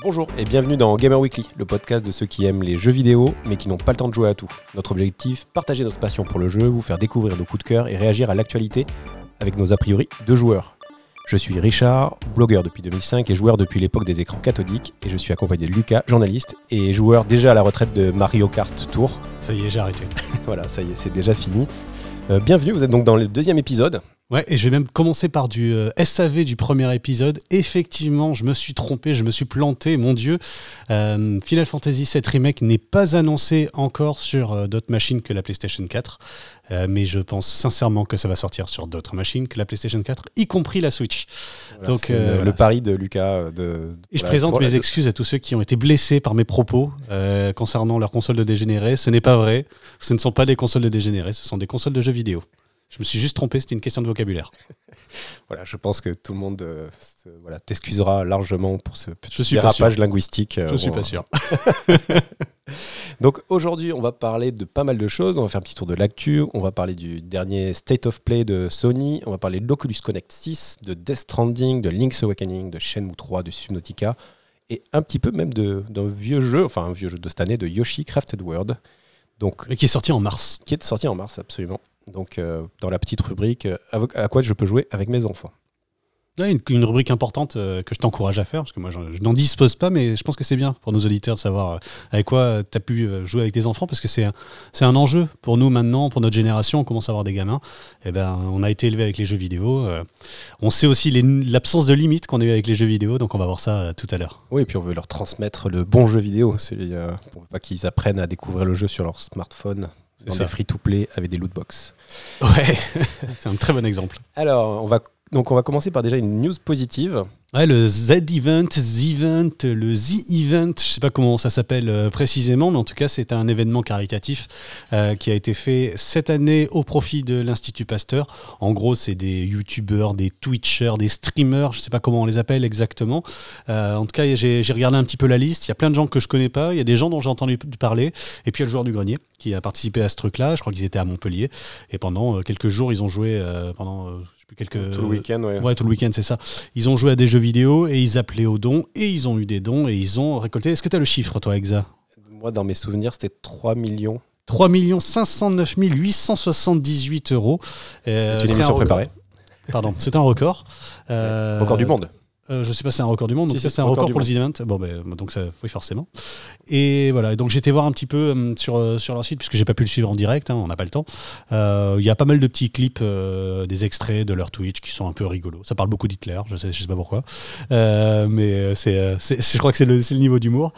Bonjour et bienvenue dans Gamer Weekly, le podcast de ceux qui aiment les jeux vidéo mais qui n'ont pas le temps de jouer à tout. Notre objectif, partager notre passion pour le jeu, vous faire découvrir nos coups de cœur et réagir à l'actualité avec nos a priori de joueurs. Je suis Richard, blogueur depuis 2005 et joueur depuis l'époque des écrans cathodiques et je suis accompagné de Lucas, journaliste et joueur déjà à la retraite de Mario Kart Tour. Ça y est, j'ai arrêté. voilà, ça y est, c'est déjà fini. Euh, bienvenue, vous êtes donc dans le deuxième épisode. Ouais, et je vais même commencer par du euh, SAV du premier épisode. Effectivement, je me suis trompé, je me suis planté, mon Dieu. Euh, Final Fantasy VII Remake n'est pas annoncé encore sur euh, d'autres machines que la PlayStation 4. Euh, mais je pense sincèrement que ça va sortir sur d'autres machines que la PlayStation 4, y compris la Switch. Voilà, Donc, le, voilà, le pari de Lucas. De, Et je présente mes excuses à tous ceux qui ont été blessés par mes propos concernant leur console de dégénérés. Ce n'est pas vrai. Ce ne sont pas des consoles de dégénérés, ce sont des consoles de jeux vidéo. Je me suis juste trompé, c'était une question de vocabulaire. Voilà, je pense que tout le monde euh, se- voilà, t'excusera largement pour ce petit Je suis dérapage linguistique. euh, Je suis on- pas sûr. Donc aujourd'hui, on va parler de pas mal de choses. On va faire un petit tour de l'actu. On va parler du dernier State of Play de Sony. On va parler de l'Oculus Connect 6, de Death Stranding, de Link's Awakening, de Shenmue 3, de Subnautica et un petit peu même d'un vieux jeu, enfin un vieux jeu de cette année, de Yoshi Crafted World. Donc Et qui est sorti en mars. qui est sorti en mars absolument. Donc euh, dans la petite rubrique euh, à quoi je peux jouer avec mes enfants. Ouais, une, une rubrique importante euh, que je t'encourage à faire, parce que moi je n'en dispose pas, mais je pense que c'est bien pour nos auditeurs de savoir avec quoi tu as pu jouer avec tes enfants, parce que c'est un, enjeu pour nous maintenant, pour notre génération, on commence à avoir des gamins. Et ben, on a été élevé avec les jeux vidéo. on sait aussi l'absence de limite qu'on a eu avec les jeux vidéo, donc on va voir ça tout à l'heure. Oui, et puis on veut leur transmettre le bon jeu vidéo, celui, pour pas qu'ils apprennent à découvrir le jeu sur leur smartphone dans des free-to-play avec des lootbox. Ouais, c'est un très bon exemple. Alors, on va donc on va commencer par déjà une news positive. Ouais, le Z-Event, Z-Event, le Z-Event, je sais pas comment ça s'appelle euh, précisément, mais en tout cas, c'est un événement caritatif euh, qui a été fait cette année au profit de l'Institut Pasteur. En gros, c'est des youtubeurs, des twitchers, des streamers, je sais pas comment on les appelle exactement. Euh, en tout cas, j'ai regardé un petit peu la liste. Il y a plein de gens que je connais pas, il y a des gens dont j'ai entendu parler, et puis il y a le joueur du grenier qui a participé à ce truc-là. Je crois qu'ils étaient à Montpellier, et pendant quelques jours, ils ont joué pendant. Euh, plus, quelques, tout le week-end, ouais. Ouais, tout le week-end, c'est ça. Ils ont joué à des jeux vidéo et ils appelaient aux dons et ils ont eu des dons et ils ont récolté. Est-ce que tu as le chiffre, toi, Exa Moi, dans mes souvenirs, c'était 3 millions. 3 509 878 euros. Euh, C'est une émission un- préparée. Pardon, c'est un record. Euh, Record du monde. Euh, je sais pas si c'est un record du monde, donc Si, ça si, c'est un record pour le event. Bon, ben, donc ça, oui, forcément. Et voilà, donc été voir un petit peu euh, sur, euh, sur leur site, puisque j'ai pas pu le suivre en direct, hein, on n'a pas le temps. Euh, Il y a pas mal de petits clips, des extraits de leur Twitch qui sont un peu rigolos. Ça parle beaucoup d'Hitler, je sais, je sais pas pourquoi. Mais c'est, je crois que c'est le, niveau d'humour.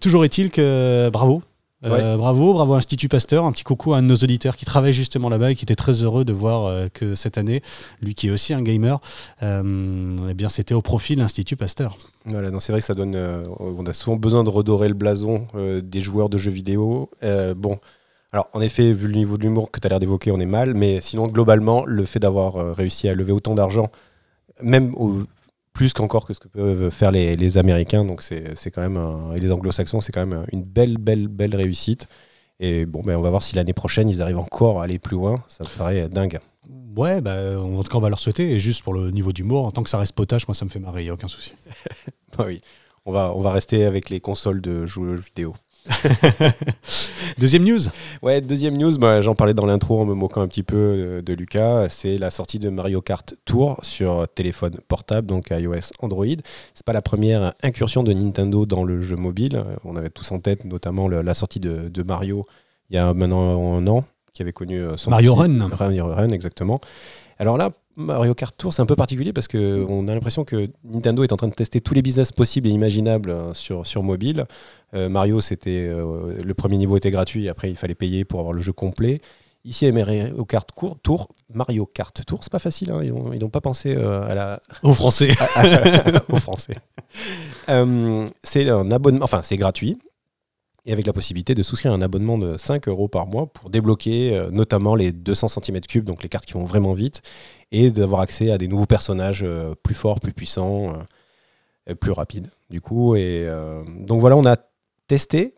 Toujours est-il que bravo. Euh, Bravo, bravo Institut Pasteur, un petit coucou à un de nos auditeurs qui travaille justement là-bas et qui était très heureux de voir euh, que cette année, lui qui est aussi un gamer, euh, eh bien c'était au profit de l'Institut Pasteur. Voilà, non, c'est vrai que ça donne. on a souvent besoin de redorer le blason des joueurs de jeux vidéo. Bon, alors en effet, vu le niveau de l'humour que tu as l'air d'évoquer, on est mal, mais sinon, globalement, le fait d'avoir réussi à lever autant d'argent, même au- plus qu'encore que ce que peuvent faire les, les Américains, donc c'est quand même, un- et les Anglo-Saxons, c'est quand même une belle, belle, belle réussite. Et bon, ben, on va voir si l'année prochaine, ils arrivent encore à aller plus loin. Ça me paraît dingue. Ouais, bah, en tout cas on va leur souhaiter, et juste pour le niveau d'humour, en tant que ça reste potage, moi ça me fait marrer, y a aucun souci. Ah oui, on va, on va rester avec les consoles de jeux vidéo. Deuxième news Ouais, deuxième news, bah, j'en parlais dans l'intro en me moquant un petit peu euh, de Lucas, c'est la sortie de Mario Kart Tour sur téléphone portable, donc iOS, Android. C'est pas la première incursion de Nintendo dans le jeu mobile. Euh, On avait tous en tête notamment le- la sortie de, de Mario il y a maintenant un an, qui avait connu euh, son Mario Run. Mario Run, exactement. Alors là, Mario Kart Tour, c'est un peu particulier parce qu'on a l'impression que Nintendo est en train de tester tous les business possibles et imaginables euh, sur, sur mobile. Euh, Mario, c'était euh, le premier niveau était gratuit, après il fallait payer pour avoir le jeu complet. Ici, Mario Kart Cour- Tour, Mario Kart Tour, c'est pas facile, hein, ils n'ont pas pensé euh, à la, Aux Français. aux Français. C'est un abonnement, enfin c'est gratuit, et avec la possibilité de souscrire un abonnement de 5 euros par mois pour débloquer euh, notamment les 200 cm3, donc les cartes qui vont vraiment vite, et d'avoir accès à des nouveaux personnages euh, plus forts, plus puissants, euh, plus rapides, du coup. Et donc voilà, on a testé.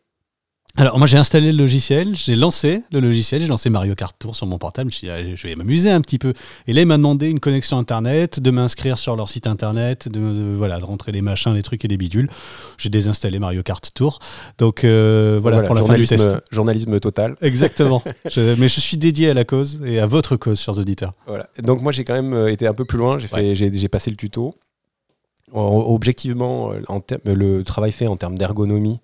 Alors moi j'ai installé le logiciel, j'ai lancé le logiciel, j'ai lancé Mario Kart Tour sur mon portable, je, me suis dit, je vais m'amuser un petit peu. Et là il m'a demandé une connexion internet, de m'inscrire sur leur site internet, de, voilà, de rentrer des machins, des trucs et des bidules. J'ai désinstallé Mario Kart Tour. Donc euh, voilà, pour la fin du test. Journalisme total. Exactement. mais je suis dédié à la cause et à votre cause, chers auditeurs. Voilà. Donc moi j'ai quand même euh, été un peu plus loin, j'ai j'ai passé le tuto. Objectivement, euh, en le travail fait en termes d'ergonomie,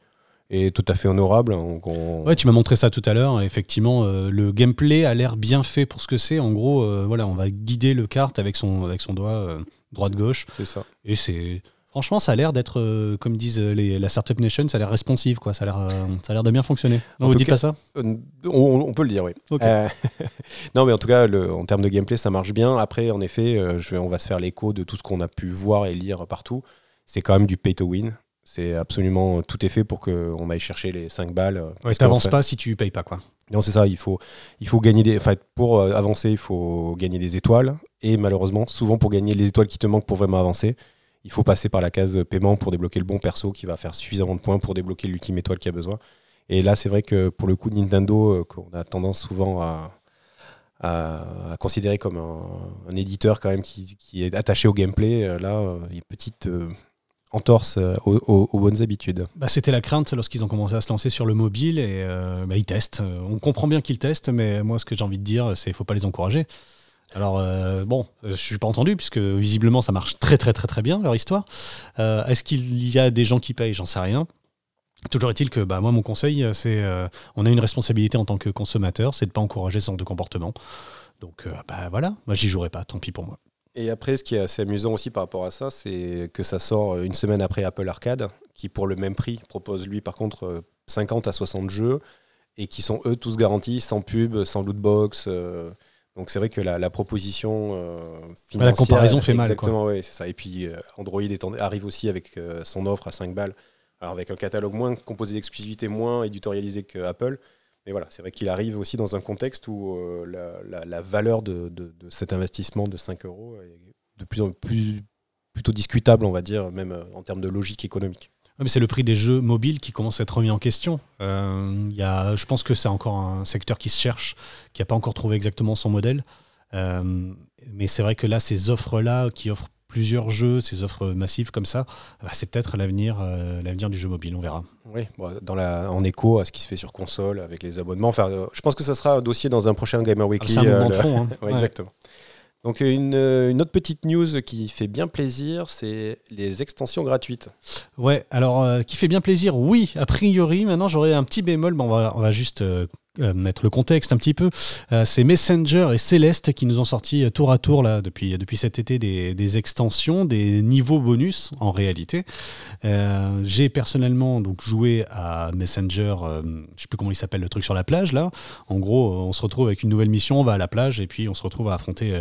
est tout à fait honorable. Ouais, tu m'as montré ça tout à l'heure. Effectivement, euh, le gameplay a l'air bien fait pour ce que c'est. En gros, euh, voilà, on va guider le kart avec son, avec son doigt euh, droite-gauche. C'est ça. Et c'est. Franchement, ça a l'air d'être, comme disent les, la Startup Nation, ça a l'air responsive, quoi. Ça a l'air, ça a l'air de bien fonctionner. On ne dit pas ça? on, peut le dire, oui. non, mais en tout cas, le, en termes de gameplay, ça marche bien. Après, en effet, je vais, on va se faire l'écho de tout ce qu'on a pu voir et lire partout. C'est quand même du pay to win. C'est absolument tout est fait pour qu'on aille chercher les 5 balles. Ouais, t'avances pas si tu payes pas quoi. Non, c'est ça. Il faut, il faut gagner des. Enfin, pour euh, avancer, il faut gagner des étoiles. Et malheureusement, souvent pour gagner les étoiles qui te manquent pour vraiment avancer, il faut passer par la case paiement pour débloquer le bon perso qui va faire suffisamment de points pour débloquer l'ultime étoile qui a besoin. Et là, c'est vrai que pour le coup, Nintendo, euh, qu'on a tendance souvent à, à, considérer comme un, éditeur quand même qui, est attaché au gameplay, euh, là, il y a une petite entorse euh, aux, bonnes habitudes. Bah, C'était la crainte lorsqu'ils ont commencé à se lancer sur le mobile et euh, bah, ils testent. On comprend bien qu'ils testent, mais moi ce que j'ai envie de dire, c'est qu'il ne faut pas les encourager. Alors euh, bon, je ne suis pas entendu puisque visiblement ça marche très très très très bien leur histoire. Est-ce qu'il y a des gens qui payent? J'en sais rien. Toujours est-il que bah, moi mon conseil c'est on a une responsabilité en tant que consommateur, c'est de ne pas encourager ce genre de comportement. Donc voilà, moi j'y jouerai pas, tant pis pour moi. Et après, ce qui est assez amusant aussi par rapport à ça, c'est que ça sort une semaine après Apple Arcade, qui pour le même prix propose lui par contre 50 à 60 jeux, et qui sont eux tous garantis, sans pub, sans lootbox. Euh, donc c'est vrai que la, proposition euh, financière... La comparaison fait mal. Exactement, oui, c'est ça. Et puis euh, Android arrive aussi avec son offre à 5 balles, alors avec un catalogue moins composé d'exclusivité, moins éditorialisé qu'Apple. Mais voilà, c'est vrai qu'il arrive aussi dans un contexte où euh, la, valeur de, cet investissement de 5 euros est de plus en plus plutôt discutable, on va dire, même euh, en termes de logique économique. mais c'est le prix des jeux mobiles qui commence à être remis en question. Euh, y a, je pense que c'est encore un secteur qui se cherche, qui n'a pas encore trouvé exactement son modèle. mais c'est vrai que là, ces offres-là, qui offrent plusieurs jeux, ces offres massives comme ça, bah, c'est peut-être l'avenir, euh, l'avenir du jeu mobile, on verra. Oui, dans la, en écho à ce qui se fait sur console avec les abonnements. Enfin, euh, je pense que ça sera un dossier dans un prochain Gamer Weekly. c'est un moment de euh, fond. Hein. Exactement. Donc une, une, autre petite news qui fait bien plaisir, c'est les extensions gratuites. Ouais, alors qui fait bien plaisir, oui, a priori. Maintenant j'aurais un petit bémol, bon, on, va, on va juste euh, mettre le contexte un petit peu, euh, c'est Messenger et Céleste qui nous ont sorti euh, tour à tour là, depuis, depuis cet été des, extensions, des niveaux bonus en réalité. J'ai personnellement donc joué à Messenger, je sais plus comment il s'appelle le truc sur la plage là. En gros, on se retrouve avec une nouvelle mission, on va à la plage et puis on se retrouve à affronter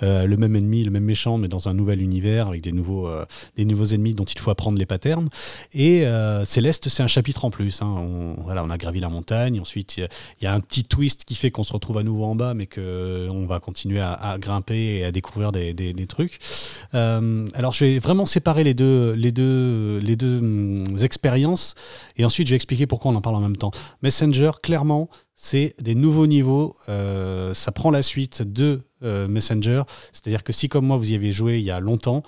le même ennemi, le même méchant, mais dans un nouvel univers avec des nouveaux, des nouveaux ennemis dont il faut apprendre les patterns. Et Céleste, c'est un chapitre en plus. Hein. On, voilà, on a gravi la montagne, ensuite il y a un petit twist qui fait qu'on se retrouve à nouveau en bas, mais qu'on va continuer à, grimper et à découvrir des, trucs. Euh, alors, je vais vraiment séparer les deux, hum, expériences, et ensuite, je vais expliquer pourquoi on en parle en même temps. Messenger, clairement, c'est des nouveaux niveaux. Euh, ça prend la suite de euh, Messenger. C'est-à-dire que si, comme moi, vous y avez joué il y a longtemps,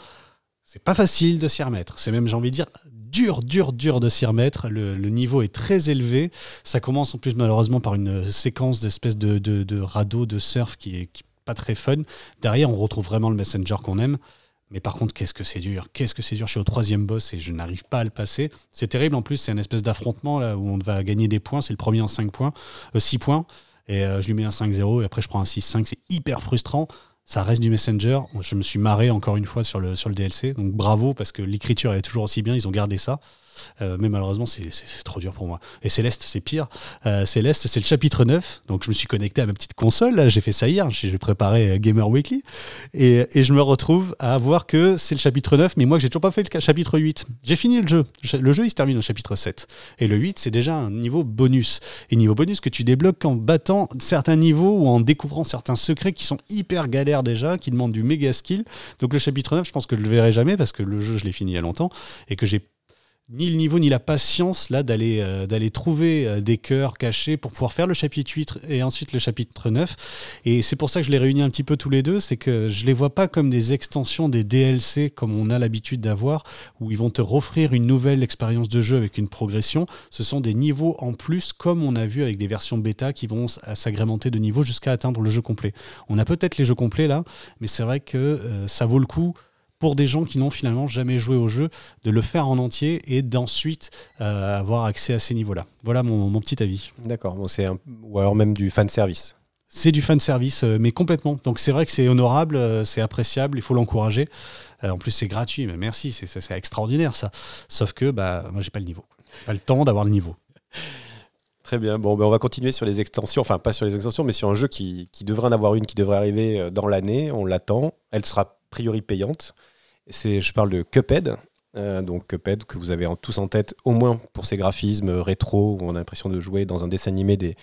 c'est pas facile de s'y remettre. C'est même, j'ai envie de dire, dur, dur, dur de s'y remettre. Le, niveau est très élevé. Ça commence en plus malheureusement par une séquence d'espèces de, de, de radeaux, de surf qui est, pas très fun. Derrière, on retrouve vraiment le messenger qu'on aime. Mais par contre, qu'est-ce que c'est dur? Qu'est-ce que c'est dur? Je suis au troisième boss et je n'arrive pas à le passer. C'est terrible en plus, c'est une espèce d'affrontement là où on va gagner des points. C'est le premier en 5 points, 6 euh, points. Et euh, je lui mets un 5-0 et après je prends un 6-5. C'est hyper frustrant ça reste du Messenger. Je me suis marré encore une fois sur le, sur le DLC. Donc bravo parce que l'écriture est toujours aussi bien. Ils ont gardé ça. Euh, mais malheureusement, c'est trop dur pour moi. Et Céleste, c'est pire. Euh, Céleste, c'est le chapitre 9. Donc je me suis connecté à ma petite console. J'ai fait ça hier. J'ai préparé euh, Gamer Weekly. Et, je me retrouve à voir que c'est le chapitre 9. Mais moi, j'ai toujours pas fait le chapitre 8. J'ai fini le jeu. Le jeu, il se termine au chapitre 7. Et le 8, c'est déjà un niveau bonus. Et niveau bonus que tu débloques en battant certains niveaux ou en découvrant certains secrets qui sont hyper galères déjà, qui demandent du méga skill. Donc le chapitre 9, je pense que je le verrai jamais parce que le jeu, je l'ai fini il y a longtemps et que j'ai ni le niveau ni la patience là d'aller euh, d'aller trouver euh, des cœurs cachés pour pouvoir faire le chapitre 8 et ensuite le chapitre 9 et c'est pour ça que je les réunis un petit peu tous les deux c'est que je les vois pas comme des extensions des DLC comme on a l'habitude d'avoir où ils vont te offrir une nouvelle expérience de jeu avec une progression. Ce sont des niveaux en plus comme on a vu avec des versions bêta qui vont s'agrémenter de niveaux jusqu'à atteindre le jeu complet. On a peut-être les jeux complets là mais c'est vrai que euh, ça vaut le coup pour des gens qui n'ont finalement jamais joué au jeu, de le faire en entier et d'ensuite euh, avoir accès à ces niveaux-là. Voilà mon, petit avis. D'accord, bon, ou alors même du fan service. C'est du fan service, euh, mais complètement. Donc c'est vrai que c'est honorable, euh, c'est appréciable, il faut l'encourager. en plus c'est gratuit, mais merci, c'est extraordinaire ça. Sauf que bah moi j'ai pas le niveau, pas le temps d'avoir le niveau. Très bien. Bon, ben on va continuer sur les extensions. Enfin, pas sur les extensions, mais sur un jeu qui, qui devrait en avoir une qui devrait arriver dans l'année. On l'attend. Elle sera a priori payante je parle de Cuphead. Euh, donc Cuphead que vous avez tous en tête, au moins pour ses graphismes rétro, où on a l'impression de jouer dans un dessin animé des,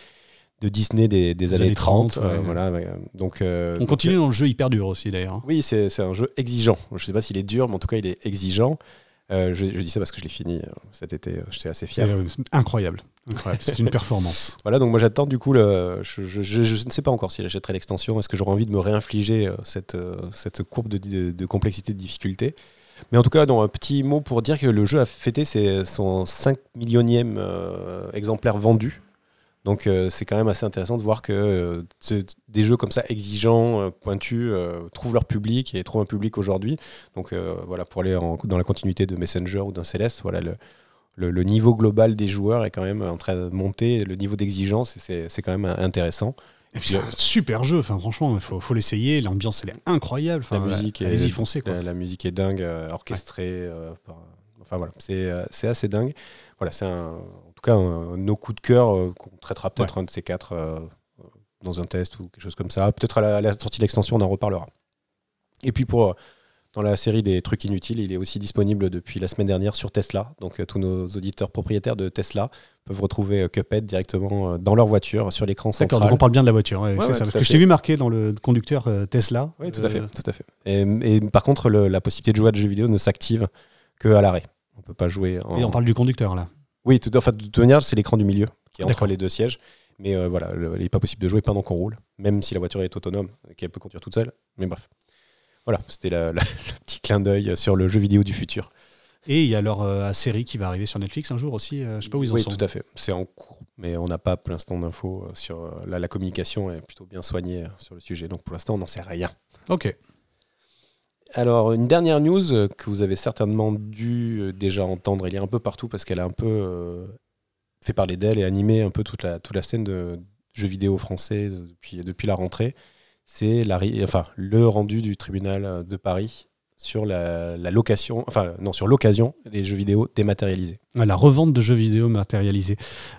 de Disney des, années, 30. Euh, voilà, donc, euh, on continue dans le jeu hyper dur aussi d'ailleurs. Hein. Oui, c'est un jeu exigeant. Je ne sais pas s'il est dur, mais en tout cas il est exigeant. je, je, dis ça parce que je l'ai fini cet été, j'étais assez fier. incroyable. C'est une performance. Voilà, donc moi j'attends du coup, je, ne sais pas encore si j'achèterai l'extension. Est-ce que j'aurai envie de me réinfliger euh, cette, euh, cette courbe de, de, complexité, de difficulté? Mais en tout cas, un petit mot pour dire que le jeu a fêté son 5 millionième euh, exemplaire vendu. Donc c'est quand même assez intéressant de voir que des jeux comme ça exigeants, pointus, trouvent leur public et trouvent un public aujourd'hui. Donc voilà, pour aller dans la continuité de Messenger ou d'un Céleste, voilà le, le, niveau global des joueurs est quand même en train de monter, le niveau d'exigence, c'est quand même intéressant. Et puis c'est un super jeu, enfin, franchement, il faut, l'essayer, l'ambiance elle est incroyable. la musique est, foncez, La, musique est dingue, euh, orchestrée. Euh, enfin voilà, euh, c'est assez dingue. Voilà, c'est en tout cas un, nos coups de cœur qu'on traitera peut-être un de ces quatre dans un test ou quelque chose comme ça. Peut-être à, à la, sortie de l'extension, on en reparlera. Et puis pour dans la série des trucs inutiles. Il est aussi disponible depuis la semaine dernière sur Tesla. Donc euh, tous nos auditeurs propriétaires de Tesla peuvent retrouver euh, Cuphead directement euh, dans leur voiture sur l'écran central. D'accord, donc on parle bien de la voiture. c'est ça, parce que je t'ai vu marqué dans le conducteur Tesla. Oui, tout à fait. Tout à fait. Et, par contre, la possibilité de jouer à des jeux vidéo ne s'active que à l'arrêt. On peut pas jouer. Et on parle du conducteur là. Oui, tout, enfin, de toute manière, c'est l'écran du milieu qui est entre les deux sièges. Mais voilà, il n'est pas possible de jouer pendant qu'on roule, même si la voiture est autonome, qu'elle peut conduire toute seule. Mais bref. Voilà, c'était le petit clin d'œil sur le jeu vidéo du futur. Et il y a leur euh, série qui va arriver sur Netflix un jour aussi. Euh, je sais pas où ils en oui, sont. Oui, tout à fait. C'est en cours, mais on n'a pas pour l'instant d'infos euh, sur. la communication est plutôt bien soignée sur le sujet, donc pour l'instant on n'en sait rien. Ok. Alors une dernière news que vous avez certainement dû déjà entendre, il y a un peu partout parce qu'elle a un peu fait parler d'elle et animé un peu toute la toute la scène de jeux vidéo français depuis depuis la rentrée c'est enfin, le rendu du tribunal de Paris sur la, location, enfin non, sur l'occasion des jeux vidéo dématérialisés. La revente de jeux vidéo matérialisés.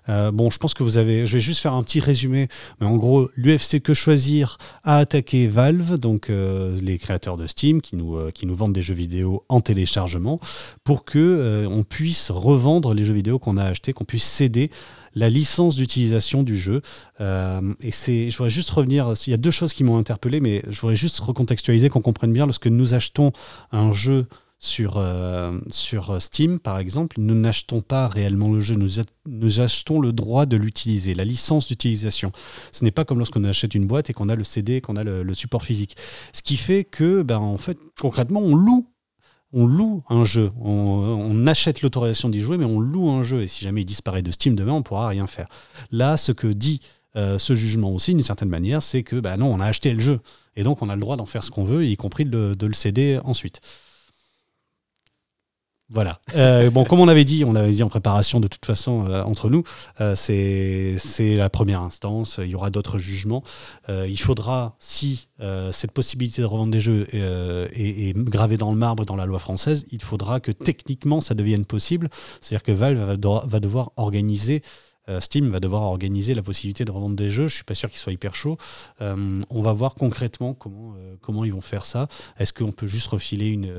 Euh, bon, je pense que vous avez. Je vais juste faire un petit résumé. Mais en gros, l'UFC Que Choisir a attaqué Valve, donc euh, les créateurs de Steam, qui nous, euh, qui nous vendent des jeux vidéo en téléchargement, pour que on puisse revendre les jeux vidéo qu'on a achetés, qu'on puisse céder la licence d'utilisation du jeu. Euh, et c'est, je voudrais juste revenir, il y a deux choses qui m'ont interpellé, mais je voudrais juste recontextualiser, qu'on comprenne bien, lorsque nous achetons un jeu sur, euh, sur Steam, par exemple, nous n'achetons pas réellement le jeu, nous, nous achetons le droit de l'utiliser, la licence d'utilisation. Ce n'est pas comme lorsqu'on achète une boîte et qu'on a le CD, qu'on a le, le, support physique. Ce qui fait que, ben, en fait, concrètement, on loue on loue un jeu. On, achète l'autorisation d'y jouer, mais on loue un jeu. Et si jamais il disparaît de Steam demain, on pourra rien faire. Là, ce que dit euh, ce jugement aussi, d'une certaine manière, c'est que bah non, on a acheté le jeu. Et donc, on a le droit d'en faire ce qu'on veut, y compris de le céder ensuite. Voilà. Euh, bon, comme on avait dit, on l'avait dit en préparation de toute façon euh, entre nous, euh, c'est la première instance. Il y aura d'autres jugements. il faudra, si cette possibilité de revendre des jeux est, gravée dans le marbre dans la loi française, il faudra que techniquement ça devienne possible. C'est-à-dire que Valve va devoir organiser Steam va devoir organiser la possibilité de revendre des jeux. Je suis pas sûr qu'il soit hyper chaud. Euh, on va voir concrètement comment, euh, comment ils vont faire ça. Est-ce qu'on peut juste refiler une,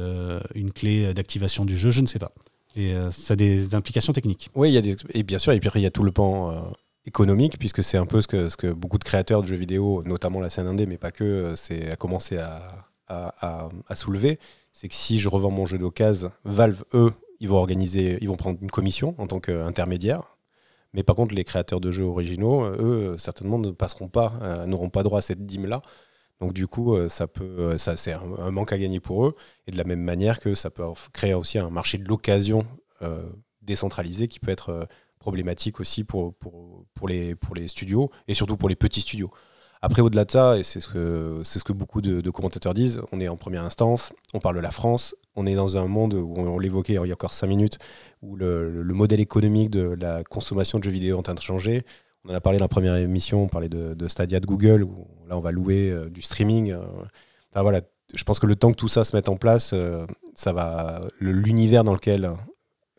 une clé d'activation du jeu? Je ne sais pas. Et ça a des implications techniques. Oui, il y a des, et bien sûr, et puis il y a tout le pan économique, puisque c'est un peu ce que, ce que beaucoup de créateurs de jeux vidéo, notamment la scène indé, mais pas que, c'est à commencer à, à, à, soulever. C'est que si je revends mon jeu d'occasion, Valve, eux, ils vont organiser, ils vont prendre une commission en tant qu'intermédiaire. Mais par contre, les créateurs de jeux originaux, eux, certainement ne passeront pas, n'auront pas droit à cette dîme-là. Donc du coup, ça peut, ça c'est un, manque à gagner pour eux. Et de la même manière que ça peut créer aussi un marché de l'occasion décentralisé qui peut être problématique aussi pour les studios et surtout pour les petits studios. Après, au-delà de ça, et c'est ce que, ce que beaucoup de, commentateurs disent, on est en première instance, on parle de la France, on est dans un monde où on, l'évoquait il y a encore cinq minutes, où le, le, modèle économique de la consommation de jeux vidéo est en train de changer. On en a parlé dans la première émission, on parlait de, de Stadia de Google, où là on va louer euh, du streaming. Euh. enfin voilà, je pense que le temps que tout ça se mette en place, euh, ça va, l'univers dans lequel,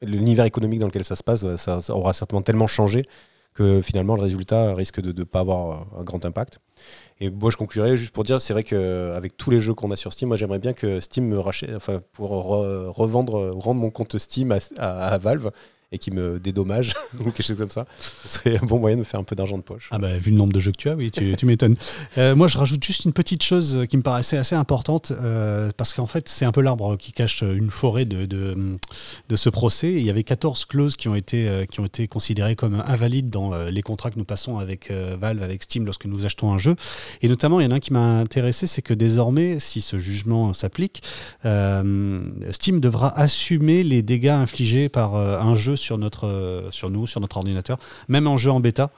l'univers économique dans lequel ça se passe, ça aura certainement tellement changé que finalement le résultat risque de ne pas avoir un grand impact. Et moi je conclurai juste pour dire, c'est vrai qu'avec tous les jeux qu'on a sur Steam, moi j'aimerais bien que Steam me rachète, enfin pour revendre, rendre mon compte Steam à Valve qui me dédommage ou quelque chose comme ça. Ce serait un bon moyen de me faire un peu d'argent de poche. Ah bah, vu le nombre de jeux que tu as, oui, tu, m'étonnes. Euh, moi, je rajoute juste une petite chose qui me paraissait assez importante euh, parce qu'en fait, c'est un peu l'arbre qui cache une forêt de, de, ce procès. Il y avait 14 clauses qui ont été, euh, qui ont été considérées comme invalides dans les contrats que nous passons avec Valve, avec Steam lorsque nous achetons un jeu. Et notamment, il y en a un qui m'a intéressé, c'est que désormais, si ce jugement s'applique, Steam devra assumer les dégâts infligés par un jeu sur, notre, euh, nous, sur notre ordinateur, même en jeu en bêta.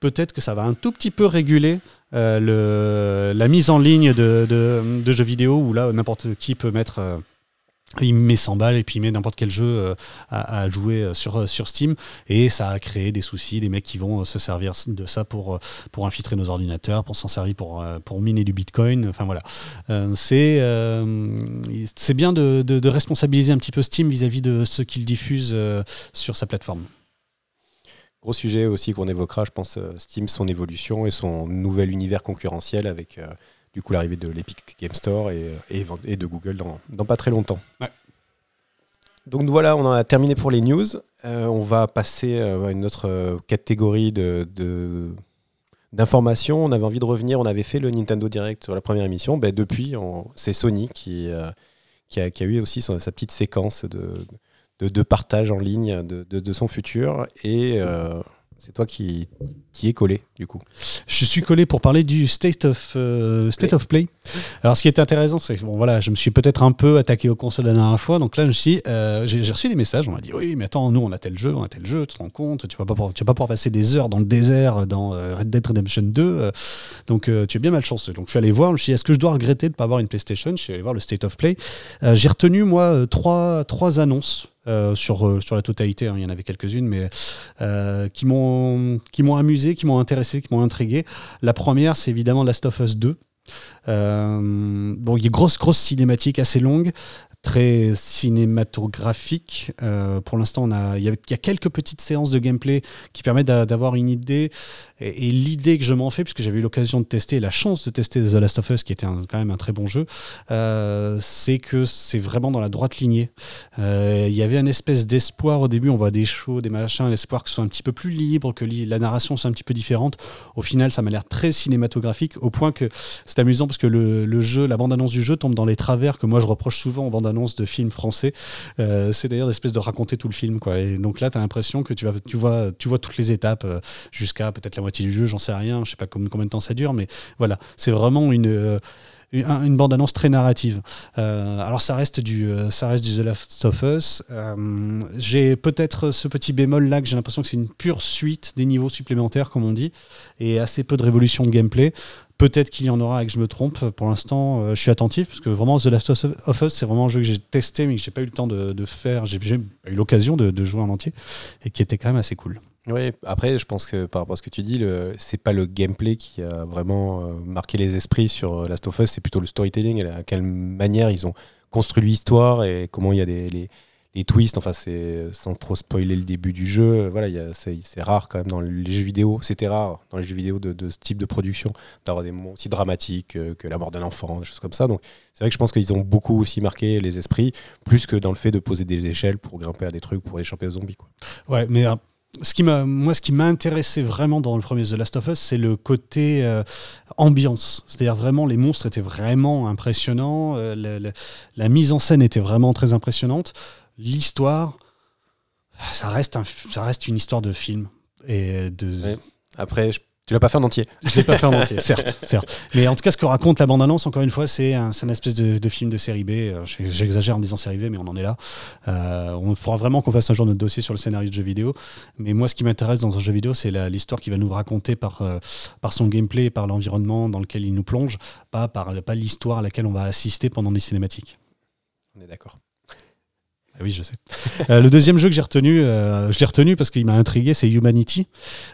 Peut-être que ça va un tout petit peu réguler euh, la mise en ligne de, de, jeux vidéo où là, n'importe qui peut mettre. Euh, il met 100 balles et puis il met n'importe quel jeu à, jouer sur, sur Steam et ça a créé des soucis, des mecs qui vont se servir de ça pour, pour infiltrer nos ordinateurs, pour s'en servir pour, pour miner du bitcoin, enfin voilà. c'est bien de, de, responsabiliser un petit peu Steam vis-à-vis de ceux qu'il diffuse sur sa plateforme. Gros sujet aussi qu'on évoquera, je pense, Steam, son évolution et son nouvel univers concurrentiel avec du coup l'arrivée de l'Epic Game Store et, et, de Google dans, dans, pas très longtemps. Donc voilà, on en a terminé pour les news. Euh, on va passer euh, à une autre euh, catégorie de, d'informations. On avait envie de revenir, on avait fait le Nintendo Direct sur la première émission. Ben, depuis, c'est Sony qui, qui, a, qui, a, eu aussi sa petite séquence de, de, partage en ligne de, de son futur. Et c'est toi qui, qui est collé, du coup. Je suis collé pour parler du State of, euh, state of Play. Alors, ce qui est intéressant, c'est que bon, voilà, je me suis peut-être un peu attaqué aux consoles la dernière fois. Donc là, je euh, j'ai reçu des messages. On m'a dit Oui, mais attends, nous, on a tel jeu, on a tel jeu, tu te rends compte, tu vas vas pas pouvoir passer des heures dans le désert dans euh, Red Dead Redemption 2. donc, tu es bien malchanceux. Donc, je suis allé voir, je me suis dit Est-ce que je dois regretter de ne pas avoir une PlayStation? Je suis allé voir le State of Play. j'ai retenu, moi, trois, trois annonces euh, sur, euh, sur la totalité, hein, il y en avait quelques-unes, mais euh, qui m'ont amusé, qui m'ont intéressé, qui m'ont intrigué. La première, c'est évidemment Last of Us 2. bon, il y a grosse, grosse cinématique assez longue très cinématographique. Euh, pour l'instant, il y, a quelques petites séances de gameplay qui permettent d'avoir une idée. Et, l'idée que je m'en fais, puisque j'avais eu l'occasion de tester, la chance de tester The Last of Us, qui était quand même un très bon jeu, euh, c'est que c'est vraiment dans la droite lignée. Euh, il y avait un espèce d'espoir au début, on voit des shows, des machins, l'espoir que ce soit un petit peu plus libre, que la narration soit un petit peu différente. Au final, ça m'a l'air très cinématographique, au point que c'est amusant parce que le, jeu, la bande-annonce du jeu tombe dans les travers que moi je reproche souvent aux bandes annonce de films français. Euh, c'est d'ailleurs l'espèce de raconter tout le film. Quoi. Et donc là, tu as l'impression que tu, vas, tu, vois, tu vois toutes les étapes euh, jusqu'à peut-être la moitié du jeu, j'en sais rien, je sais pas combien de temps ça dure, mais voilà, c'est vraiment une euh, une bande-annonce très narrative. alors ça reste du, ça reste du The Last of Us. j'ai peut-être ce petit bémol là que j'ai l'impression que c'est une pure suite des niveaux supplémentaires comme on dit et assez peu de révolution de gameplay. Peut-être qu'il y en aura et que je me trompe. Pour l'instant, euh, je suis attentif parce que vraiment The Last of Us, c'est vraiment un jeu que j'ai testé mais que j'ai pas eu le temps de, faire. J'ai eu l'occasion de, jouer en entier et qui était quand même assez cool. Oui, après, je pense que par rapport à ce que tu dis, c'est pas le gameplay qui a vraiment euh, marqué les esprits sur euh, Last of Us, c'est plutôt le storytelling et à quelle manière ils ont construit l'histoire et comment il y a des, les, les twists, enfin, c'est sans trop spoiler le début du jeu, voilà, c'est rare quand même dans les jeux vidéo, c'était rare dans les jeux vidéo de, ce type de production d'avoir des moments aussi dramatiques euh, que la mort d'un enfant, des choses comme ça. Donc, c'est vrai que je pense qu'ils ont beaucoup aussi marqué les esprits, plus que dans le fait de poser des échelles pour grimper à des trucs pour échapper aux zombies. Ouais, mais euh, ce qui m'a, moi, ce qui m'a intéressé vraiment dans le premier The Last of Us, c'est le côté euh, ambiance. C'est-à-dire vraiment, les monstres étaient vraiment impressionnants, la mise en scène était vraiment très impressionnante l'histoire, ça reste, un, ça reste une histoire de film. Et de... Ouais. Après, je- tu l'as pas fait en entier. Je l'ai pas fait en entier, certes, certes. Mais en tout cas, ce que raconte la bande-annonce, encore une fois, c'est un, une espèce de, de film de série B. Euh, je- J'exagère en disant série B, mais on en est là. Euh, on fera vraiment qu'on fasse un jour notre dossier sur le scénario de jeu vidéo. Mais moi, ce qui m'intéresse dans un jeu vidéo, c'est l'histoire qu'il va nous raconter par, euh, par son gameplay, par l'environnement dans lequel il nous plonge, pas, par, pas l'histoire à laquelle on va assister pendant des cinématiques. On est d'accord. Ah oui, je sais. Euh, le deuxième jeu que j'ai retenu, euh, je l'ai retenu parce qu'il m'a intrigué, c'est Humanity.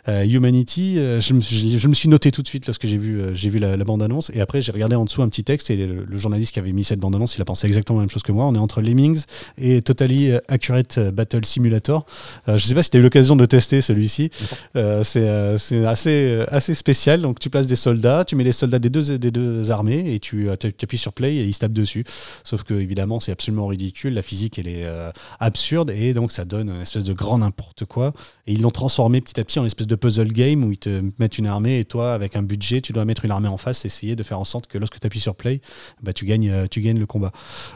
Euh, Humanity, je, me suis, je me suis noté tout de suite lorsque j'ai vu, j'ai vu la, la bande-annonce et après j'ai regardé en dessous un petit texte et le, le journaliste qui avait mis cette bande-annonce, il a pensé exactement la même chose que moi. On est entre Lemmings et Totally Accurate Battle Simulator. Je sais pas si tu as eu l'occasion de tester celui-ci. C'est c'est assez, assez spécial. Donc tu places des soldats, tu mets les soldats des deux, des deux armées et tu, tu appuies sur play et ils se tapent dessus. Sauf que évidemment c'est absolument ridicule, la physique elle est euh, absurde et donc ça donne une espèce de grand n'importe quoi. Et ils l'ont transformé petit à petit en une espèce de puzzle game où ils te mettent une armée et toi avec un budget tu dois mettre une armée en face et essayer de faire en sorte que lorsque tu appuies sur play, bah, tu, gagnes, euh, tu gagnes le combat.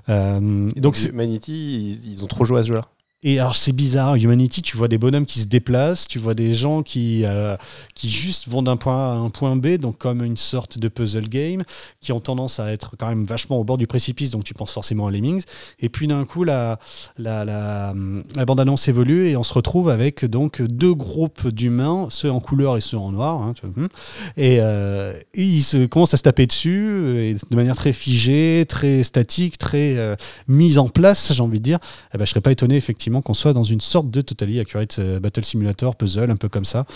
Euh, donc ils ont trop joué à ce jeu-là. Et alors c'est bizarre, Humanity, tu vois des bonhommes qui se déplacent, tu vois des gens qui, euh, qui juste vont d'un point A à un point B, donc comme une sorte de puzzle game, qui ont tendance à être quand même vachement au bord du précipice, donc tu penses forcément à Lemmings. Et puis d'un coup, la, la, la, bande-annonce évolue et on se retrouve avec donc deux groupes d'humains, ceux en couleur et ceux en noir. hein, euh, et ils commencent à se taper dessus et de manière très figée, très statique, très euh, mise en place, j'ai envie de dire eh ben, je serais pas étonné effectivement qu'on soit dans une sorte de Totally Accurate euh, Battle Simulator, puzzle, un peu comme ça.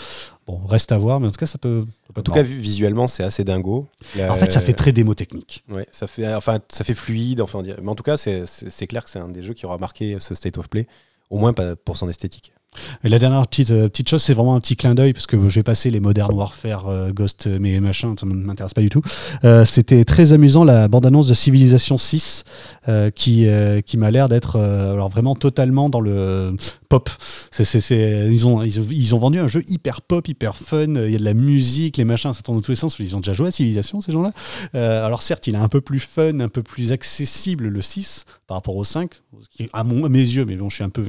Bon, reste à voir, mais en tout cas, ça peut. En tout cas, visuellement, c'est assez dingo. en fait, ça fait très démo technique. Ouais, ça fait, enfin, ça fait fluide. Enfin, mais en tout cas, c'est clair que c'est un des jeux qui aura marqué ce State of Play, au moins pour son esthétique. La dernière petite, euh, petite chose, c'est vraiment un petit clin d'œil, parce que je vais passer les Modern Warfare, euh, Ghost, euh, mais machin, ça ne m'intéresse pas du tout. Euh, C'était très amusant la bande-annonce de Civilization 6, euh, qui, qui m'a l'air d'être alors vraiment totalement dans le pop. Ils, ont, ils, ont, vendu un jeu hyper pop, hyper fun, il y a de la musique, les machins, ça tourne dans tous les sens. Ils ont déjà joué à Civilization, ces gens-là. Alors certes, il est un peu plus fun, un peu plus accessible, le 6, par rapport au 5, ce qui, à, mes yeux, mais bon, je suis un peu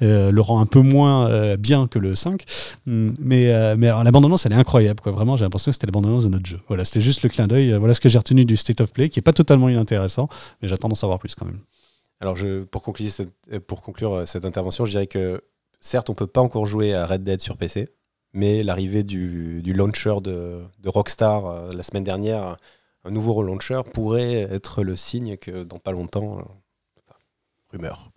le rend un peu moins euh, bien que le 5. Mm, Mais, euh, mais alors, la bande-annonce, elle est incroyable. Quoi. Vraiment, j'ai l'impression que c'était la de notre jeu. Voilà, c'était juste le clin d'œil. Euh, Voilà ce que j'ai retenu du State of Play, qui est pas totalement inintéressant, mais j'attends d'en savoir plus quand même. Alors, je, pour, conclure cette, euh, pour conclure cette intervention, je dirais que certes, on peut pas encore jouer à Red Dead sur PC, mais l'arrivée du, du launcher de, de Rockstar la semaine dernière, un nouveau launcher, pourrait être le signe que dans pas longtemps, rumeur.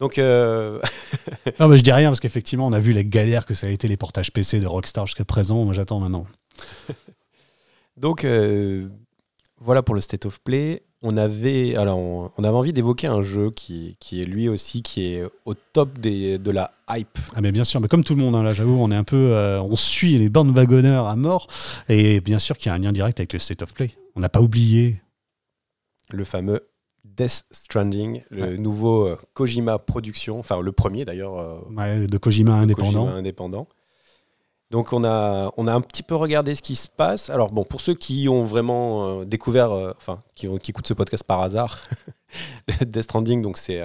Donc, euh, Non, mais je dis rien parce qu'effectivement, on a vu les galères que ça a été les portages PC de Rockstar jusqu'à présent. Moi, j'attends maintenant. donc euh, voilà pour le State of Play. On avait, alors on, on avait envie d'évoquer un jeu qui, qui est lui aussi qui est au top des, de la hype. Ah, mais bien sûr, mais comme tout le monde, hein, là, j'avoue, on est un peu. euh, on suit les bandes wagonneurs à mort. Et bien sûr qu'il y a un lien direct avec le State of Play. On n'a pas oublié. le fameux Death Stranding, le Ouais. nouveau euh, Kojima Production, enfin le premier d'ailleurs, euh, Ouais, de Kojima indépendant. Kojima indépendant. Donc on a, on a un petit peu regardé ce qui se passe. Alors bon, pour ceux qui ont vraiment euh, découvert, enfin qui, ont- qui écoutent ce podcast par hasard, Death Stranding, donc c'est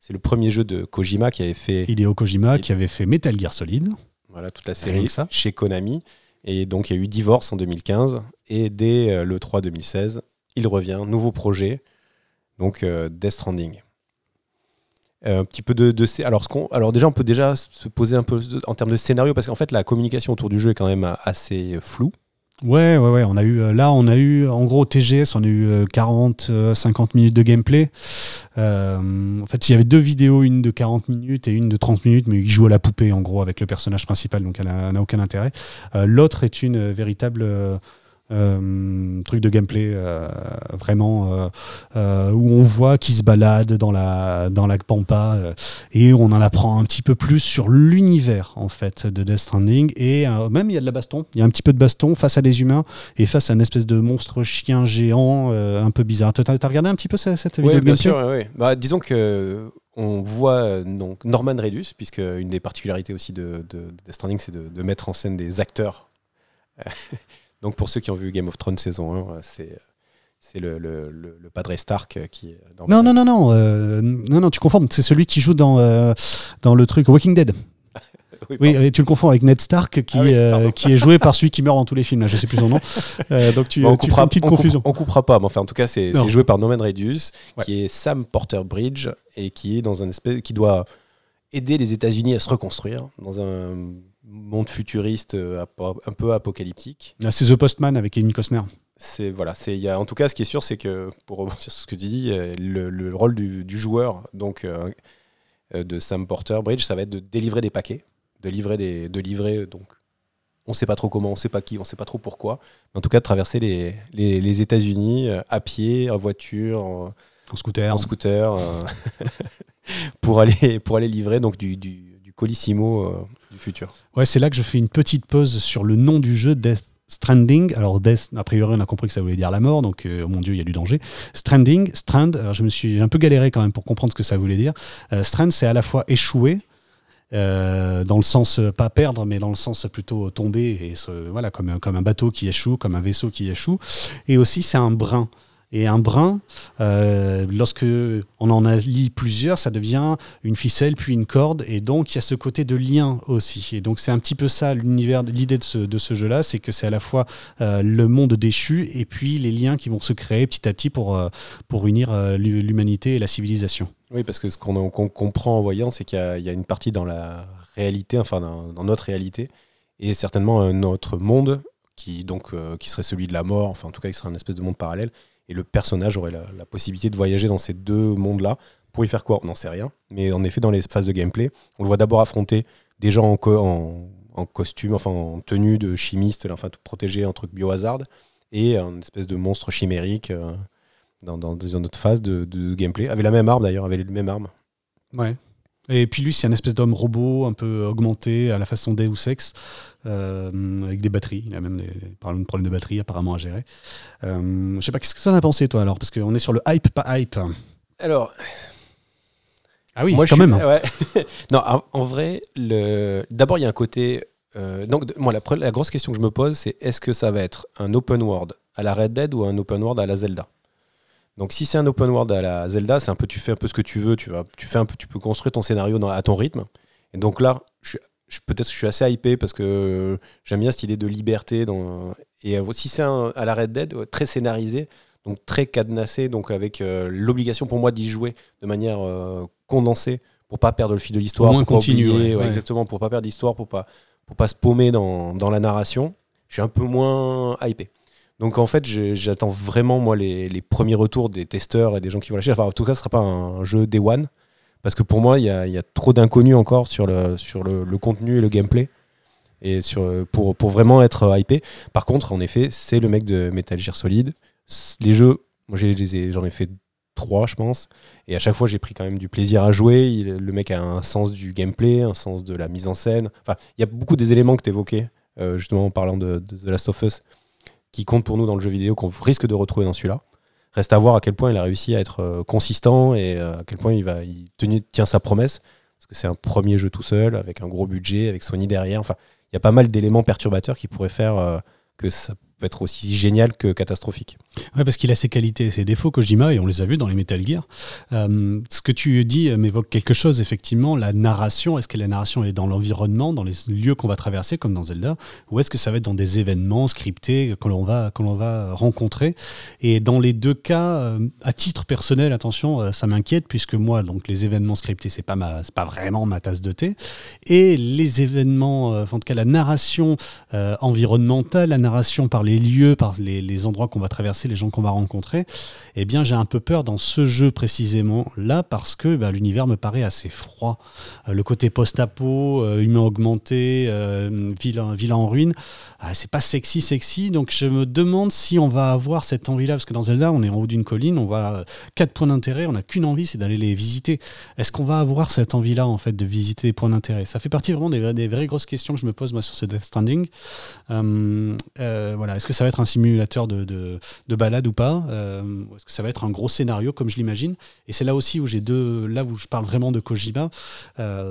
c'est le premier jeu de Kojima qui avait fait Hideo Kojima qui avait fait Metal Gear Solid. voilà, toute la série ça. chez Konami. Et donc il y a eu Divorce en 2015 et dès le 3 2016, il revient, nouveau projet, donc euh, Death Stranding. Euh, un petit peu de, alors, déjà on peut déjà se poser un peu en termes de scénario parce qu'en fait la communication autour du jeu est quand même assez floue. Ouais, ouais, ouais. On a eu, euh, là, on a eu, en gros, TGS, on a eu euh, 40, euh, 50 minutes de gameplay. Euh, en fait, il y avait deux vidéos, une de 40 minutes et une de 30 minutes, mais il joue à la poupée, en gros, avec le personnage principal, donc elle n'a aucun intérêt. Euh, L'autre est une euh, véritable euh, euh, truc de gameplay, euh, vraiment, euh, où on voit qu'il se balade dans la, dans la pampa et on en apprend un petit peu plus sur l'univers, en fait, de Death Stranding. Et même, il y a de la baston. Il y a un petit peu de baston face à des humains et face à une espèce de monstre chien géant un peu bizarre. T'as t'as regardé un petit peu cette, cette vidéo Ouais, bien sûr. ouais. Bah, disons que on voit donc Norman Reedus, puisque une des particularités aussi de, de, de Death Stranding, c'est de, de mettre en scène des acteurs. Donc pour ceux qui ont vu Game of Thrones saison 1, euh, c'est c'est le, le, le, le padre Stark qui est dans Non, non, non, non, euh, non, non, tu confonds. C'est celui qui joue dans, euh, dans le truc Walking Dead. Oui, tu le confonds avec Ned Stark, qui, Ah oui, euh, qui est joué par celui qui meurt dans tous les films. Là, je sais plus son nom. Euh, donc tu, Bon, on tu fais coupera, une petite on confusion. on coupera pas, mais enfin, en tout cas, c'est joué par Norman Reedus, Ouais. qui est Sam Porter Bridge et qui est dans un espèce, qui doit aider les États-Unis à se reconstruire dans un monde futuriste euh, un peu apocalyptique. Là, C'est The Postman avec Kevin Costner. C'est voilà, c'est il en tout cas ce qui est sûr, c'est que pour rebondir sur ce que tu dis, euh, le, le rôle du, du joueur, donc euh, de Sam Porter Bridge, ça va être de délivrer des paquets, de livrer des, de livrer donc. On sait pas trop comment, on sait pas qui, on sait pas trop pourquoi. Mais en tout cas, de traverser les, les, les États-Unis à pied, en voiture, en, En scooter. en scooter, euh, pour aller pour aller livrer donc du, du colissimo euh, du futur. Ouais, c'est là que je fais une petite pause sur le nom du jeu Death Stranding. Alors Death, a priori, on a compris que ça voulait dire la mort, donc euh, oh mon dieu, il y a du danger. Stranding, Strand. Alors je me suis un peu galéré quand même pour comprendre ce que ça voulait dire. Euh, Strand, c'est à la fois échouer. euh, dans le sens pas perdre, mais dans le sens plutôt tomber, et voilà, comme, comme un bateau qui échoue, comme un vaisseau qui échoue. Et aussi, c'est un brin. Et un brin, euh, lorsque on en a lit plusieurs, ça devient une ficelle puis une corde. Et donc, il y a ce côté de lien aussi. Et donc, c'est un petit peu ça l'univers, l'idée de ce, de ce jeu-là, c'est que c'est à la fois euh, le monde déchu et puis les liens qui vont se créer petit à petit pour, euh, pour unir euh, l'hu- l'humanité et la civilisation. Oui, parce que ce qu'on comprend en voyant, c'est qu'il y, y a une partie dans la réalité, enfin dans, notre réalité, et certainement un autre monde qui donc qui serait celui de la mort, enfin en tout cas qui serait un espèce de monde parallèle. Et le personnage aurait la, possibilité de voyager dans ces deux mondes-là. Pour y faire quoi? On n'en sait rien. Mais en effet, dans les phases de gameplay, on le voit d'abord affronter des gens en, co- en, en costume, enfin en tenue de chimiste, enfin tout protégé en truc biohazard, et un espèce de monstre chimérique euh, dans, autre phase de, de gameplay. Avec la même arme d'ailleurs, avec les mêmes armes. Ouais. Et puis lui, c'est un espèce d'homme robot un peu augmenté à la façon Deus Ex, euh, avec des batteries. Il a même des, des problèmes de batterie apparemment à gérer. Euh, je sais pas, qu'est-ce que tu en as pensé toi alors? Parce qu'on est sur le hype, pas hype. Alors, Ah oui, moi, quand je suis- même. ouais. non, en, vrai, le... d'abord, il y a un côté. euh, donc, moi, la grosse question que je me pose, c'est est-ce que ça va être un open world à la Red Dead ou un open world à la Zelda? Donc, si c'est un open world à la Zelda, c'est un peu, tu fais un peu ce que tu veux, tu, vas, tu, fais un peu, tu peux construire ton scénario dans- à ton rythme. Et donc là, je suis, je- peut-être que je suis assez hypé parce que j'aime bien cette idée de liberté. Dans, et euh, si c'est à la Red Dead, très scénarisé, donc très cadenassé, donc avec euh, l'obligation pour moi d'y jouer de manière euh, condensée pour pas perdre le fil de l'histoire, pour pas continu, oublier, ouais, ouais, ouais. exactement, pour pas perdre l'histoire, pour pas pour pas se paumer dans, dans la narration. Je suis un peu moins hypé. Donc en fait, j'attends vraiment moi les, premiers retours des testeurs et des gens qui vont lâcher. Enfin, en tout cas, ce sera pas un jeu day one parce que pour moi, il y a, trop d'inconnus encore sur le contenu et le gameplay et pour vraiment être hypé. Par contre, en effet, c'est le mec de Metal Gear Solid. Les jeux, moi j'en ai fait trois, je pense. Et à chaque fois, j'ai pris quand même du plaisir à jouer. Le mec a un sens du gameplay, un sens de la mise en scène. Enfin, il y a beaucoup des éléments que tu évoquais, justement en parlant de The Last of Us, qui comptent pour nous dans le jeu vidéo, qu'on risque de retrouver dans celui-là. Reste à voir à quel point il a réussi à être euh, consistant et euh, à quel point il, va, tient sa promesse. Parce que c'est un premier jeu tout seul, avec un gros budget, avec Sony derrière. Enfin, il y a pas mal d'éléments perturbateurs qui pourraient faire euh, que ça peut être aussi génial que catastrophique. Ouais, parce qu'il a ses qualités et ses défauts, Kojima, et on les a vus dans les Metal Gear. Euh, ce que tu dis euh, m'évoque quelque chose, effectivement, la narration. Est-ce que la narration est dans l'environnement, dans les lieux qu'on va traverser, comme dans Zelda, ou est-ce que ça va être dans des événements scriptés que l'on va, va rencontrer? Et dans les deux cas, euh, à titre personnel, attention, ça m'inquiète, puisque moi, donc les événements scriptés, c'est pas, pas vraiment ma tasse de thé. Et les événements, en tout cas, la narration environnementale, la narration par les lieux, par les endroits qu'on va traverser, les gens qu'on va rencontrer, eh bien j'ai un peu peur dans ce jeu précisément là parce que bah, l'univers me paraît assez froid. Euh, le côté post-apo, euh, humain augmenté, euh, ville, en- ville en ruine, ah, c'est pas sexy sexy. Donc je me demande si on va avoir cette envie-là parce que dans Zelda on est en haut d'une colline, on voit euh, quatre points d'intérêt, on n'a qu'une envie, c'est d'aller les visiter. Est-ce qu'on va avoir cette envie-là en fait de visiter les points d'intérêt? Ça fait partie vraiment des, des vraies grosses questions que je me pose moi sur ce Death Stranding. Euh, euh, voilà, est-ce que ça va être un simulateur de, de, de balade ou pas? Est-ce que ça va être un gros scénario comme je l'imagine? Et c'est là aussi où j'ai deux, là où je parle vraiment de Kojima.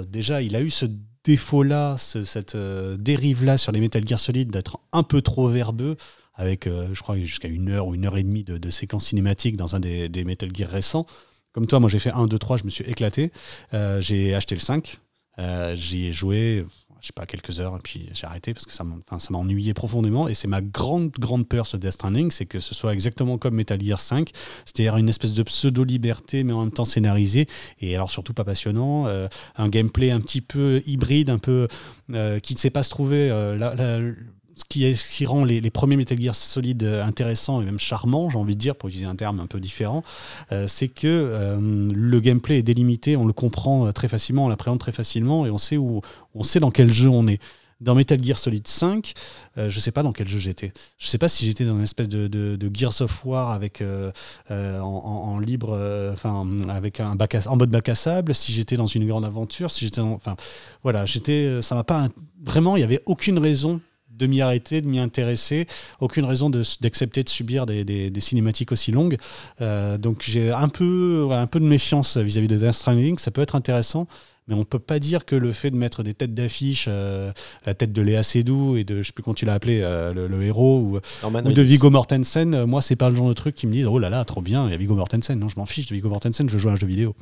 Déjà, il a eu ce défaut-là, ce- cette euh, dérive-là sur les Metal Gear Solid d'être un peu trop verbeux, avec, je crois, jusqu'à une heure ou une heure et demie de, de séquences cinématiques dans un des, des Metal Gear récents. Comme toi, moi j'ai fait 1, 2, 3, je me suis éclaté. j'ai acheté le 5, j'y ai joué, je sais pas, quelques heures, et puis j'ai arrêté parce que ça m'ennuyait profondément. Et c'est ma grande, grande peur sur Death Stranding, c'est que ce soit exactement comme Metal Gear 5, c'est-à-dire une espèce de pseudo-liberté, mais en même temps scénarisé, et alors surtout pas passionnant, euh, un gameplay un petit peu hybride, un peu euh, qui ne sait pas se trouver. Euh, ce qui, rend les, premiers Metal Gear solides euh, intéressants et même charmants, j'ai envie de dire, pour utiliser un terme un peu différent, euh, c'est que euh, le gameplay est délimité, on le comprend très facilement, on l'appréhende très facilement et on sait, où, on sait dans quel jeu on est. Dans Metal Gear Solid 5, je je sais pas dans quel jeu j'étais. Je sais pas si j'étais dans une espèce de, de, War avec en, libre, enfin avec un bac en mode bac à sable. Si j'étais dans une grande aventure, si j'étais, enfin voilà, j'étais, ça m'a pas vraiment, il y avait aucune raison de m'y arrêter, de m'y intéresser. Aucune raison d'accepter de, subir des, cinématiques aussi longues. Euh, donc j'ai un peu, un peu de méfiance vis-à-vis de Death Stranding. Ça peut être intéressant. Mais on ne peut pas dire que le fait de mettre des têtes d'affiche, euh, la tête de Léa Seydoux et de, je sais plus comment tu l'as appelé, euh, le, héros, ou, de Vigo Mortensen, moi, c'est pas le genre de truc qui me dit oh là là, trop bien, il y a Vigo Mortensen. Non, je m'en fiche de Vigo Mortensen, je joue à un jeu vidéo.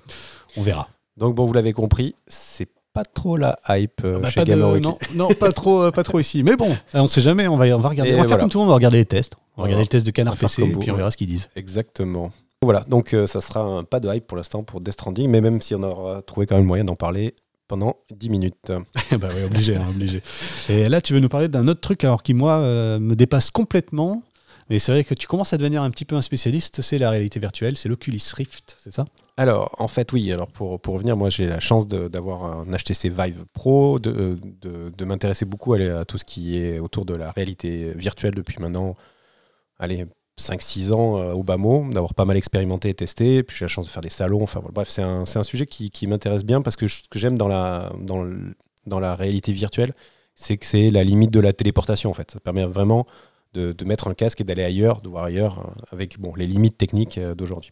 On verra. Donc, bon, vous l'avez compris, c'est pas trop la hype euh, ah bah, chez non, pas trop, euh, pas trop ici. Mais bon, on ne sait jamais. On va, on va regarder. on va faire comme tout le monde. On va regarder les tests. On va regarder le test de Canard PC et puis on verra ce qu'ils disent. Exactement. Voilà. Donc euh, ça sera un, pas de hype pour l'instant pour Death Stranding, mais même si on aura trouvé quand même le moyen d'en parler pendant 10 minutes. bah oui, obligé, hein, obligé. Et là, tu veux nous parler d'un autre truc alors qui moi me dépasse complètement. Mais c'est vrai que tu commences à devenir un petit peu un spécialiste, c'est la réalité virtuelle, c'est l'Oculus Rift, c'est ça? Alors, en fait, oui. Alors, pour, pour revenir, moi, j'ai la chance d'avoir un HTC Vive Pro, de, de, m'intéresser beaucoup à, tout ce qui est autour de la réalité virtuelle depuis maintenant, allez, 5-6 ans euh, au bas mot, d'avoir pas mal expérimenté et testé. Puis j'ai la chance de faire des salons. Enfin, bref, c'est un, un, sujet qui, qui m'intéresse bien parce que ce que j'aime dans la, dans, dans la réalité virtuelle, c'est que c'est la limite de la téléportation, en fait. Ça permet vraiment de, mettre un casque et d'aller ailleurs, de voir ailleurs, euh, avec les limites techniques euh, d'aujourd'hui.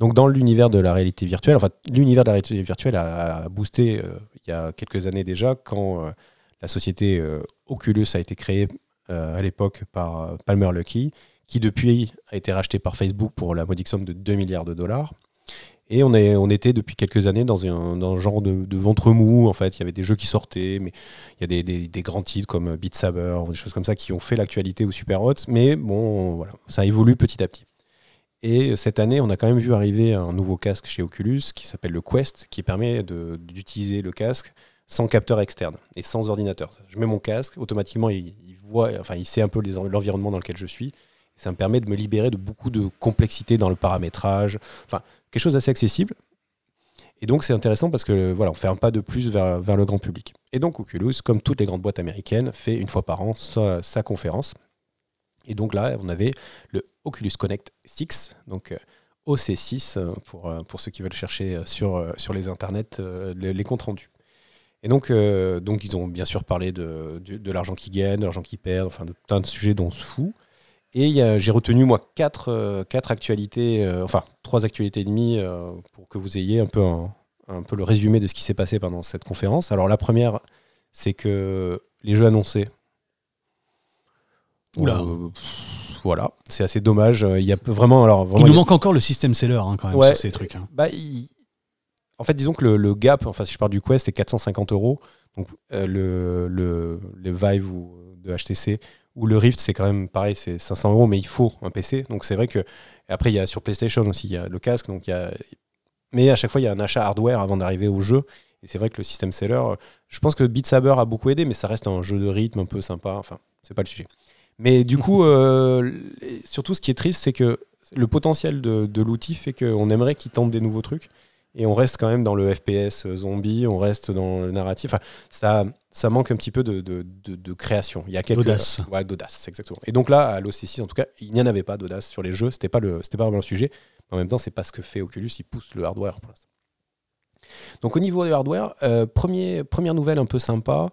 Donc dans l'univers de la réalité virtuelle, enfin l'univers de la réalité virtuelle a, boosté euh, il y a quelques années déjà quand la société Oculus a été créée à l'époque par Palmer Luckey, qui depuis a été racheté par Facebook pour la modique somme de 2 milliards de dollars. Et on, est, on était depuis quelques années dans un, genre de, ventre mou. En fait, il y avait des jeux qui sortaient, mais il y a des, des, grands titres comme Beat Saber, des choses comme ça qui ont fait l'actualité au super hot. Mais bon, voilà, ça évolue petit à petit. Et cette année, on a quand même vu arriver un nouveau casque chez Oculus qui s'appelle le Quest, qui permet d'utiliser le casque sans capteur externe et sans ordinateur. Je mets mon casque, automatiquement, il, voit, enfin, il sait un peu l'environnement dans lequel je suis. Ça me permet de me libérer de beaucoup de complexité dans le paramétrage. Enfin, quelque chose d'assez accessible. Et donc, c'est intéressant parce que voilà, on fait un pas de plus vers, vers, le grand public. Et donc, Oculus, comme toutes les grandes boîtes américaines, fait une fois par an sa conférence. Et donc là, on avait le Oculus Connect 6, donc euh, OC6 euh, pour, euh, pour ceux qui veulent chercher sur, sur les internets les, comptes rendus. Et donc, donc, ils ont bien sûr parlé de, de, l'argent qu'ils gagnent, de l'argent qu'ils perdent, enfin de plein de sujets dont on se fout. Et j'ai retenu, moi, quatre, quatre actualités, enfin, trois actualités et demie pour que vous ayez un peu, un, peu le résumé de ce qui s'est passé pendant cette conférence. Alors, la première, c'est que les jeux annoncés, Oula. Euh, voilà, c'est assez dommage. Il y a vraiment, alors, il nous manque encore le système seller hein, quand même sur ces trucs. Hein. Bah, En fait, disons que le, gap, enfin, si je parle du Quest, c'est 450 euros. Donc euh, le, le, le, Vive ou de HTC ou le Rift, c'est quand même pareil, c'est 500 euros, mais il faut un PC. Donc c'est vrai que après, il y a sur PlayStation aussi, il y a le casque. Donc il y a... Mais à chaque fois, il y a un achat hardware avant d'arriver au jeu. Et c'est vrai que le système seller, je pense que Beat Saber a beaucoup aidé, mais ça reste un jeu de rythme un peu sympa. Enfin, c'est pas le sujet. Mais du coup, euh, surtout, ce qui est triste, c'est que le potentiel de, l'outil fait qu'on aimerait qu'il tente des nouveaux trucs. Et on reste quand même dans le FPS zombie, on reste dans le narratif. Enfin, ça, ça manque un petit peu de, de, création. Il y a quelques d'audace. Ouais, d'audace, exactement. Et donc là, à l'OC6, en tout cas, il n'y en avait pas d'audace sur les jeux. C'était pas le, c'était pas vraiment le sujet. en même temps, c'est pas ce que fait Oculus. Il pousse le hardware pour l'instant. Donc au niveau du hardware, euh, premier, première nouvelle un peu sympa.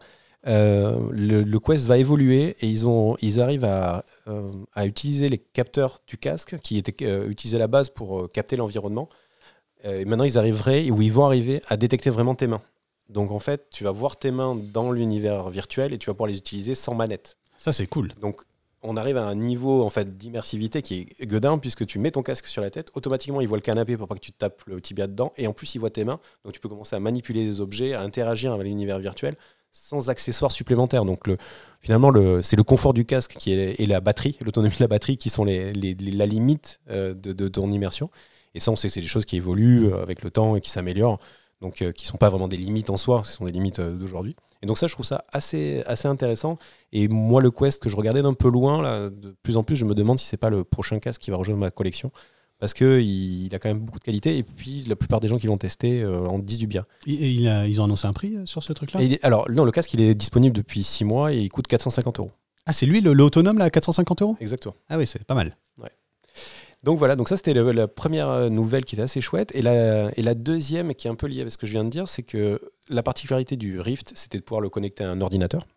Euh, le, Quest va évoluer et ils, ont, ils arrivent à, euh, à utiliser les capteurs du casque qui étaient euh, utilisés à la base pour capter l'environnement. Et maintenant, ils arriveraient, ou ils vont arriver à détecter vraiment tes mains. Donc en fait, tu vas voir tes mains dans l'univers virtuel et tu vas pouvoir les utiliser sans manette. Ça, c'est cool. Donc on arrive à un niveau en fait d'immersivité qui est gueudin puisque tu mets ton casque sur la tête, automatiquement il voit le canapé pour pas que tu te tapes le tibia dedans et en plus il voit tes mains, donc tu peux commencer à manipuler des objets, à interagir avec l'univers virtuel sans accessoires supplémentaires. Donc le, finalement le, c'est le confort du casque qui est, et la batterie, l'autonomie de la batterie qui sont les, la limite euh, de, de, ton immersion. Et ça on sait que c'est des choses qui évoluent euh, avec le temps et qui s'améliorent, donc euh, qui sont pas vraiment des limites en soi, ce sont des limites d'aujourd'hui. Et donc ça, je trouve ça assez, assez intéressant. Et moi, le Quest que je regardais d'un peu loin, là, de plus en plus, je me demande si c'est pas le prochain casque qui va rejoindre ma collection. Parce qu'il il a quand même beaucoup de qualité. Et puis, la plupart des gens qui l'ont testé euh, en disent du bien. Et, ils ont annoncé un prix euh, sur ce truc-là? Alors, non, le casque, il est disponible depuis 6 mois et il coûte 450 euros. Ah, c'est lui, l'autonome, là, à 450 euros? Exactement. Ah oui, c'est pas mal. Ouais. Donc voilà, donc ça c'était la première euh, nouvelle qui était assez chouette. Et la, deuxième, qui est un peu liée avec ce que je viens de dire, c'est que la particularité du Rift, c'était de pouvoir le connecter à un ordinateur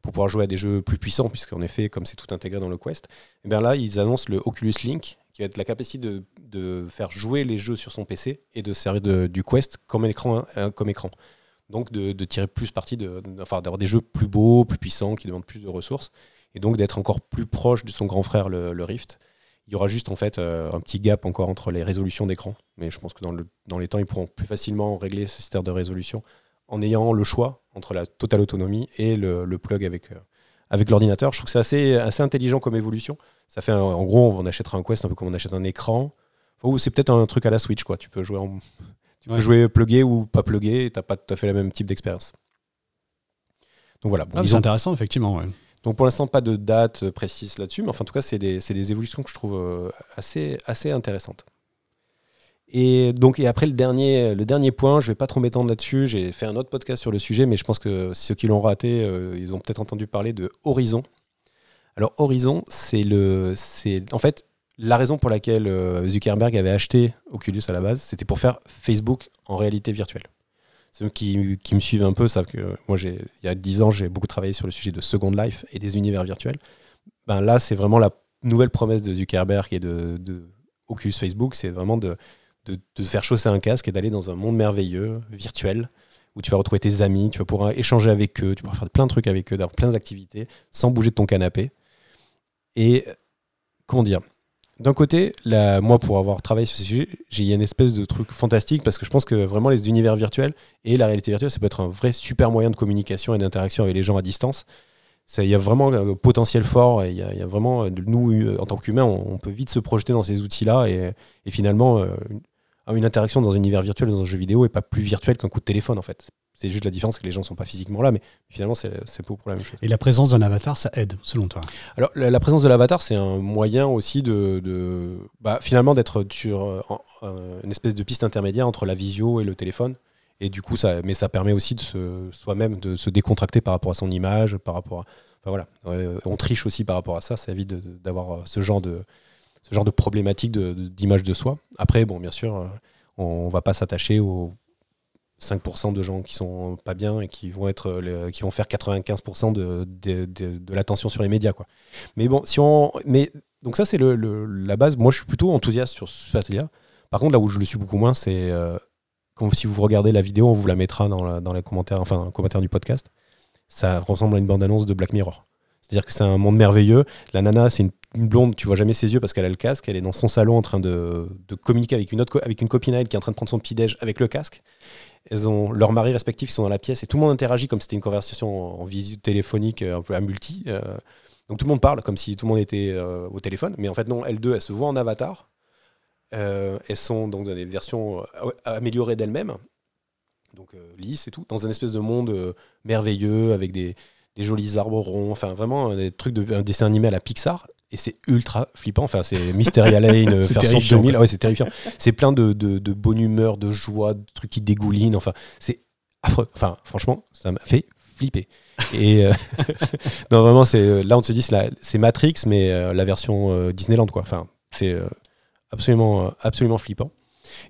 pour pouvoir jouer à des jeux plus puissants, puisqu'en effet, comme c'est tout intégré dans le Quest, et eh là, ils annoncent le Oculus Link, qui va être la capacité de, de faire jouer les jeux sur son PC et de servir du Quest comme écran. Euh, comme écran. Donc de, tirer plus parti, de, enfin, d'avoir des jeux plus beaux, plus puissants, qui demandent plus de ressources, et donc d'être encore plus proche de son grand frère, le Rift. Il y aura juste en fait euh, un petit gap encore entre les résolutions d'écran. Mais je pense que dans, le, dans les temps, ils pourront plus facilement régler ce système de résolution en ayant le choix entre la totale autonomie et le, plug avec, euh, avec l'ordinateur. Je trouve que c'est assez, assez intelligent comme évolution. Ça fait en gros, on achètera un Quest un peu comme on achète un écran. Ou c'est peut-être un truc à la Switch, quoi. Tu peux jouer, en, tu peux jouer plugué ou pas plugué, et t'as pas tout à fait le même type d'expérience. Donc voilà. Bon, ah, c'est intéressant, effectivement. Ouais. Donc pour l'instant, pas de date précise là-dessus, mais enfin, en tout cas, c'est des, évolutions que je trouve euh, assez, intéressantes. Et donc, après le dernier, point, je vais pas trop m'étendre là-dessus. J'ai fait un autre podcast sur le sujet, mais je pense que ceux qui l'ont raté, euh, ils ont peut-être entendu parler de Horizon. Alors Horizon, c'est en fait la raison pour laquelle euh, Zuckerberg avait acheté Oculus à la base, c'était pour faire Facebook en réalité virtuelle. Ceux qui, me suivent un peu savent que moi, il y a 10 ans, j'ai beaucoup travaillé sur le sujet de Second Life et des univers virtuels. Ben là, c'est vraiment la nouvelle promesse de Zuckerberg et de, Oculus Facebook, c'est vraiment de, de, faire chausser un casque et d'aller dans un monde merveilleux, virtuel, où tu vas retrouver tes amis, tu vas pouvoir échanger avec eux, tu vas pouvoir faire plein de trucs avec eux, d'avoir plein d'activités, sans bouger de ton canapé. Et comment dire d'un côté, moi, pour avoir travaillé sur ce sujet, j'ai une espèce de truc fantastique parce que je pense que vraiment les univers virtuels et la réalité virtuelle, ça peut être un vrai super moyen de communication et d'interaction avec les gens à distance. Il y a vraiment un potentiel fort et il y, a vraiment, nous, en tant qu'humains, on, peut vite se projeter dans ces outils-là et, finalement, euh, une, interaction dans un univers virtuel, dans un jeu vidéo, n'est pas plus virtuel qu'un coup de téléphone en fait. C'est juste la différence que les gens ne sont pas physiquement là, mais finalement, c'est pas pour la même chose. Et la présence d'un avatar, ça aide, selon toi? Alors, la, présence de l'avatar, c'est un moyen aussi de, de bah, finalement, d'être sur une espèce de piste intermédiaire entre la visio et le téléphone. Et du coup, ça, mais ça permet aussi de soi-même de se décontracter par rapport à son image, par rapport à, enfin voilà, on triche aussi par rapport à ça. Ça évite d'avoir ce genre de ce genre de problématique d'image de, de, soi. Après, bon, bien sûr, on, ne va pas s'attacher aux 5% de gens qui sont pas bien et qui vont être qui vont faire 95% de, l'attention sur les médias quoi. Mais bon, si on mais donc ça c'est la base. Moi je suis plutôt enthousiaste sur ce atelier. Par contre là où je le suis beaucoup moins c'est euh, si vous regardez la vidéo, on vous la mettra dans, dans les commentaires enfin dans le commentaire du podcast. Ça ressemble à une bande annonce de Black Mirror. C'est-à-dire que c'est un monde merveilleux. La nana, c'est une, blonde, tu vois jamais ses yeux parce qu'elle a le casque. Elle est dans son salon en train de, de communiquer avec une, autre, avec une copine à elle qui est en train de prendre son petit-déj avec le casque. Elles ont leurs maris respectifs qui sont dans la pièce et tout le monde interagit comme si c'était une conversation en, visite téléphonique euh, un peu à multi. Euh. donc tout le monde parle comme si tout le monde était euh, au téléphone, mais en fait non, elles deux, elles se voient en avatar. elles sont dans des versions améliorées d'elles-mêmes, donc lisses et tout, dans un espèce de monde merveilleux avec des, des jolis arbres ronds, enfin vraiment des trucs de un dessin animé à la Pixar et c'est ultra flippant. Enfin, c'est Mystery Lane version 2000. Ah ouais, c'est terrifiant. C'est plein de, de, de, bonne humeur, de joie, de trucs qui dégoulinent. Enfin, c'est affreux. Enfin, franchement, ça m'a fait flipper. Et euh, non, vraiment, c'est là on se dit c'est Matrix, mais euh, la version euh, Disneyland quoi. Enfin, c'est absolument absolument flippant.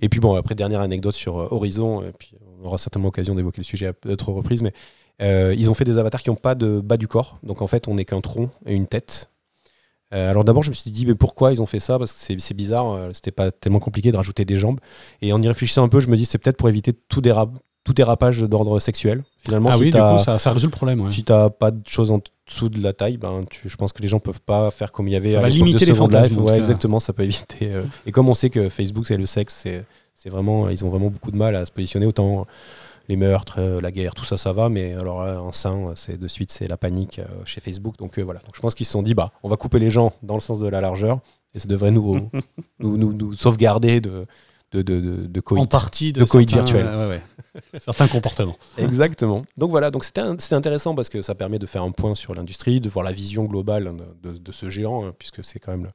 Et puis bon, après dernière anecdote sur Horizon, et puis on aura certainement l'occasion d'évoquer le sujet à d'autres reprises, mais ils ont fait des avatars qui n'ont pas de bas du corps. Donc en fait, on n'est qu'un tronc et une tête. Euh, alors d'abord, je me suis dit, mais pourquoi ils ont fait ça? Parce que c'est bizarre, euh, c'était pas tellement compliqué de rajouter des jambes. Et en y réfléchissant un peu, je me dis, c'est peut-être pour éviter tout, dérap tout dérapage d'ordre sexuel. Finalement, ah si oui, du coup, ça, ça, résout le problème. Si t'as pas de choses entre dessous de la taille, ben, tu- je pense que les gens peuvent pas faire comme il y avait Ça à va de limiter les fantasmes, en Ouais, exactement, ça peut éviter. euh, et comme on sait que Facebook, c'est le sexe, c'est c'est vraiment, ils ont vraiment beaucoup de mal à se positionner. Autant les meurtres, euh, la guerre, tout ça, ça va, mais alors là, en sein, c'est de suite, c'est la panique euh, chez Facebook. Donc euh, voilà. Donc je pense qu'ils se sont dit, bah, on va couper les gens dans le sens de la largeur, et ça devrait nous, nous, nous, nous sauvegarder de de, de, de, coït. En partie de de coït certains, virtuel. euh, ouais, ouais. certains comportements. Exactement. Donc voilà, donc c'était un- c'était intéressant parce que ça permet de faire un point sur l'industrie, de voir la vision globale de, de ce géant, hein, puisque c'est quand même le,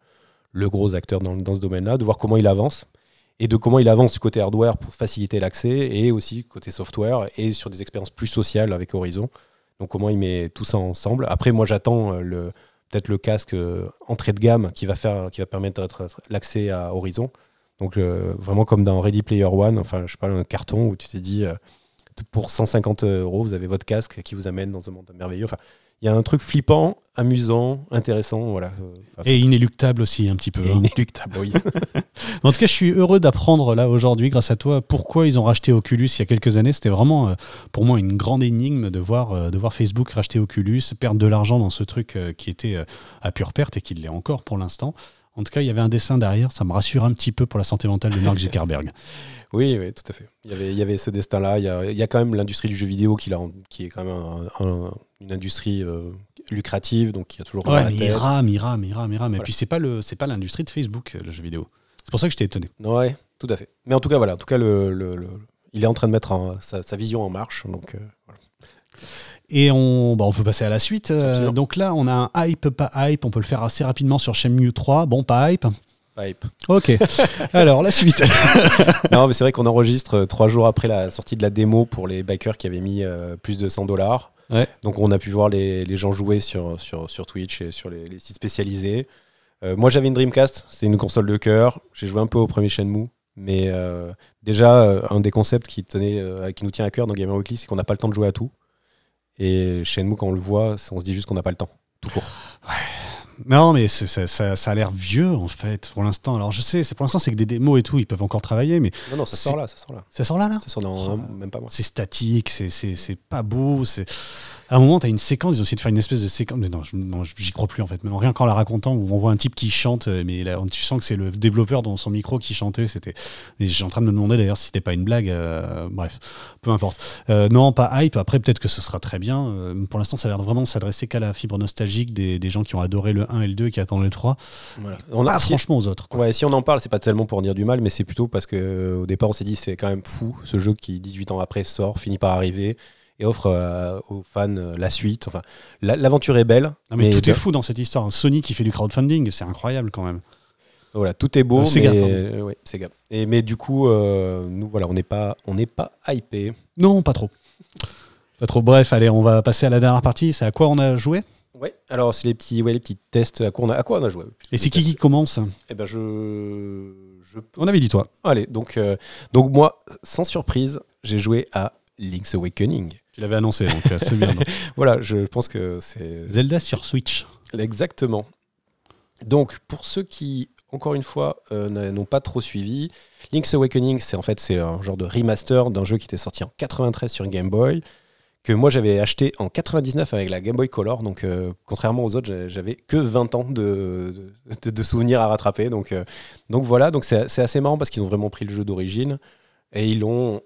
le gros acteur dans, dans ce domaine-là, de voir comment il avance et de comment il avance du côté hardware pour faciliter l'accès et aussi côté software et sur des expériences plus sociales avec Horizon. Donc comment il met tout ça ensemble. Après, moi j'attends euh, peut-être le casque euh, entrée de gamme qui va faire qui va permettre l'accès à Horizon. Donc euh, vraiment comme dans Ready Player One, enfin je sais pas un carton où tu t'es dit pour 150 euros, vous avez votre casque qui vous amène dans un monde merveilleux. Il y a un truc flippant, amusant, intéressant, voilà. Enfin, Et inéluctable aussi, un petit peu. et hein. inéluctable, oui. En tout cas, je suis heureux d'apprendre là aujourd'hui, grâce à toi, pourquoi ils ont racheté Oculus il y a quelques années. C'était vraiment euh, pour moi une grande énigme de voir, euh, de voir Facebook racheter Oculus, perdre de l'argent dans ce truc euh, qui était à pure perte et qui l'est encore pour l'instant. En tout cas, il y avait un dessin derrière, ça me rassure un petit peu pour la santé mentale de Mark Zuckerberg. oui, oui, tout à fait. Il y avait, il y avait ce destin-là. Il y a, il y a quand même l'industrie du jeu vidéo qui, est quand même un- un- une industrie euh, lucrative, donc il y a toujours Ouais, mais il rame, il rame, il rame, il rame. Et puis c'est pas le, c'est pas l'industrie de Facebook, euh, le jeu vidéo. C'est pour ça que j'étais étonné. Ouais, tout à fait. Mais en tout cas, voilà. En tout cas, le, le- le- il est en train de mettre sa, sa vision en marche. Donc, euh, voilà. Et on, bah, on peut passer à la suite. Euh, donc là, on a un hype, pas hype. On peut le faire assez rapidement sur Shenmue 3. Bon, pas hype. Hype. Ok. Alors, la suite. non, mais c'est vrai qu'on enregistre euh, trois jours après la sortie de la démo pour les backers qui avaient mis euh, plus de 100 dollars. Ouais. Donc on a pu voir les, les gens jouer sur, sur, sur Twitch et sur les, les sites spécialisés. Euh, moi j'avais une Dreamcast, c'est une console de cœur. J'ai joué un peu au premier Shenmue. Mais euh, déjà, euh, un des concepts qui, tenait, qui nous tient à cœur dans Gamer Weekly, c'est qu'on n'a pas le temps de jouer à tout. Et Shenmue, quand on le voit, on se dit juste qu'on n'a pas le temps. Tout court. Non, mais c'est- ça, ça- ça a l'air vieux en fait pour l'instant. Alors je sais, c'est pour l'instant c'est que des démos et tout, ils peuvent encore travailler, mais Non, non, ça sort là, ça sort là. ça sort là là? Ça sort dans Oh. même pas moi. C'est statique, c'est- c'est c'est pas beau. c'est À un moment, tu as une séquence, ils ont essayé de faire une espèce de séquence. Mais non, j'y crois plus en fait. Même rien qu'en la racontant, où on voit un type qui chante, euh, mais là, tu sens que c'est le développeur dans son micro qui chantait. C'était. Je suis en train de me demander d'ailleurs si c'était pas une blague. euh, bref, peu importe. Euh, non, pas hype. Après, peut-être que ce sera très bien. Euh, pour l'instant, ça a l'air vraiment de s'adresser qu'à la fibre nostalgique des, des gens qui ont adoré le 1 et le 2 et qui attendent le 3. Voilà. On a, si- franchement aux autres. quoi. Ouais, si on en parle, c'est pas tellement pour dire du mal, mais c'est plutôt parce que au départ, on s'est dit c'est quand même fou ce jeu qui 18 ans après sort, finit par arriver et offre euh, aux fans euh, la suite. Enfin, la- l'aventure est belle, Non, mais, tout de- est fou dans cette histoire. Sony qui fait du crowdfunding, c'est incroyable quand même. voilà, tout est beau, Euh, Sega, mais euh, Sega. Et mais du coup, nous voilà, on n'est pas, on n'est pas hypé. Non, pas trop. Pas trop. Bref, allez, on va passer à la dernière partie. C'est à quoi on a joué? Ouais. Alors c'est les petits, ouais, les petits tests. À quoi on a, à quoi on a joué? Et c'est qui qui commence? Eh ben je. On avait dit toi. Allez, donc euh, donc moi, sans surprise, j'ai joué à Link's Awakening. Tu l'avais annoncé, donc euh, c'est bien. donc. Voilà, je pense que c'est Zelda sur Switch. Exactement. Donc, pour ceux qui, encore une fois, euh, n'ont pas trop suivi, Link's Awakening, c'est en fait c'est un genre de remaster d'un jeu qui était sorti en 93 sur Game Boy, que moi j'avais acheté en 99 avec la Game Boy Color. Donc, euh, contrairement aux autres, j'a- j'avais que 20 ans de, de, de souvenirs à rattraper. Donc, euh, donc voilà, donc c'est c'est assez marrant parce qu'ils ont vraiment pris le jeu d'origine et ils l'ont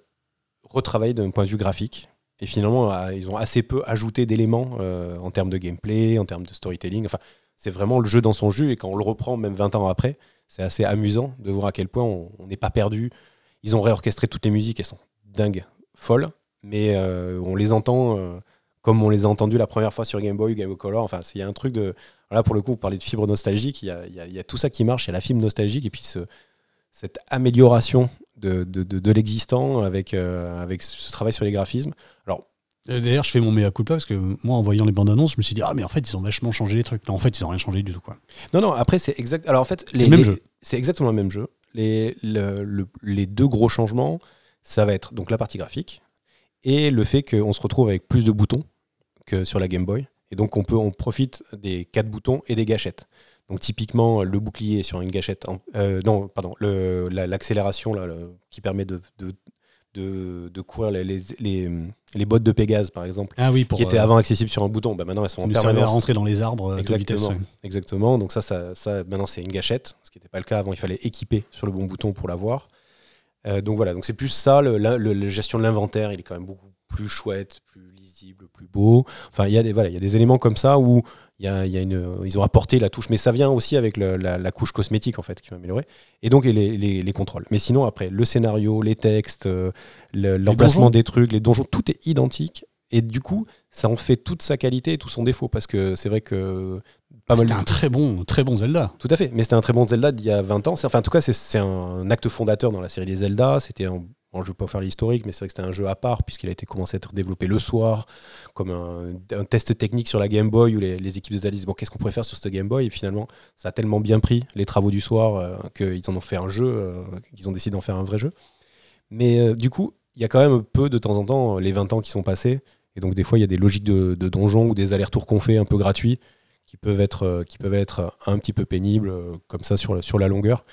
retravaillé d'un point de vue graphique. Et finalement, euh, ils ont assez peu ajouté d'éléments euh, en termes de gameplay, en termes de storytelling. Enfin, c'est vraiment le jeu dans son jus. Et quand on le reprend, même 20 ans après, c'est assez amusant de voir à quel point on on n'est pas perdu. Ils ont réorchestré toutes les musiques, elles sont dingues, folles. Mais euh, on les entend euh, comme on les a entendues la première fois sur Game Boy, Game Boy Color. Enfin, il y a un truc de. Là, pour le coup, vous parlez de fibre nostalgique. Il y a, tout ça qui marche. Il y a la fibre nostalgique et puis ce- cette amélioration de, de, de- de l'existant avec, euh, avec ce travail sur les graphismes. Euh, D'ailleurs, je fais mon mea culpa parce que moi, en voyant les bandes annonces, je me suis dit, ah, mais en fait, ils ont vachement changé les trucs. Non, en fait, ils ont rien changé du tout. quoi. Non, non, après, c'est exact. Alors, en fait, les, le même les- jeu. C'est exactement le même jeu. Les, le- le- les deux gros changements, ça va être donc la partie graphique et le fait qu'on se retrouve avec plus de boutons que sur la Game Boy. Et donc, on, peut, on profite des quatre boutons et des gâchettes. Donc, typiquement, le bouclier sur une gâchette. en- euh, non, pardon, la- l'accélération qui permet de, de- de, de courir les, les, les, les bottes de Pégase, par exemple, Ah oui, pour qui étaient euh, avant accessibles sur un bouton. Bah, maintenant, elles sont en permanence. rentrer dans les arbres euh, de vitesse. Exactement. Exactement. Donc ça, ça, ça maintenant c'est une gâchette, ce qui n'était pas le cas avant. Il fallait équiper sur le bon bouton pour l'avoir. Euh, donc voilà. Donc c'est plus ça. Le, la, le- la gestion de l'inventaire, il est quand même beaucoup plus chouette, plus plus beau. Enfin, il y a des voilà, il y a des éléments comme ça où il y a, il y a une, ils ont apporté la touche, mais ça vient aussi avec le- la, la couche cosmétique en fait qui m'a amélioré. Et donc et les, les, les contrôles. Mais sinon après, le scénario, les textes, euh, le- l'emplacement des trucs, les donjons, tout est identique. Et du coup, ça en fait toute sa qualité et tout son défaut parce que c'est vrai que pas mal C'était un très bon, très bon Zelda. tout à fait, mais c'était un très bon Zelda d'il y a 20 ans. Enfin, en tout cas, c'est- c'est un acte fondateur dans la série des Zelda. C'était un. Je ne vais pas faire l'historique, mais c'est vrai que c'était un jeu à part, puisqu'il a été commencé à être développé le soir, comme un, test technique sur la Game Boy, où les, équipes de disent Bon, qu'est-ce qu'on pourrait faire sur cette Game Boy? Et finalement, ça a tellement bien pris, les travaux du soir, euh, qu'ils en ont fait un jeu, euh, qu'ils ont décidé d'en faire un vrai jeu. Mais euh, du coup, il y a quand même peu de temps en temps, les 20 ans qui sont passés, et donc des fois, il y a des logiques de, donjons ou des allers-retours qu'on fait un peu gratuits qui peuvent être, un petit peu pénibles, comme ça, sur, sur la longueur.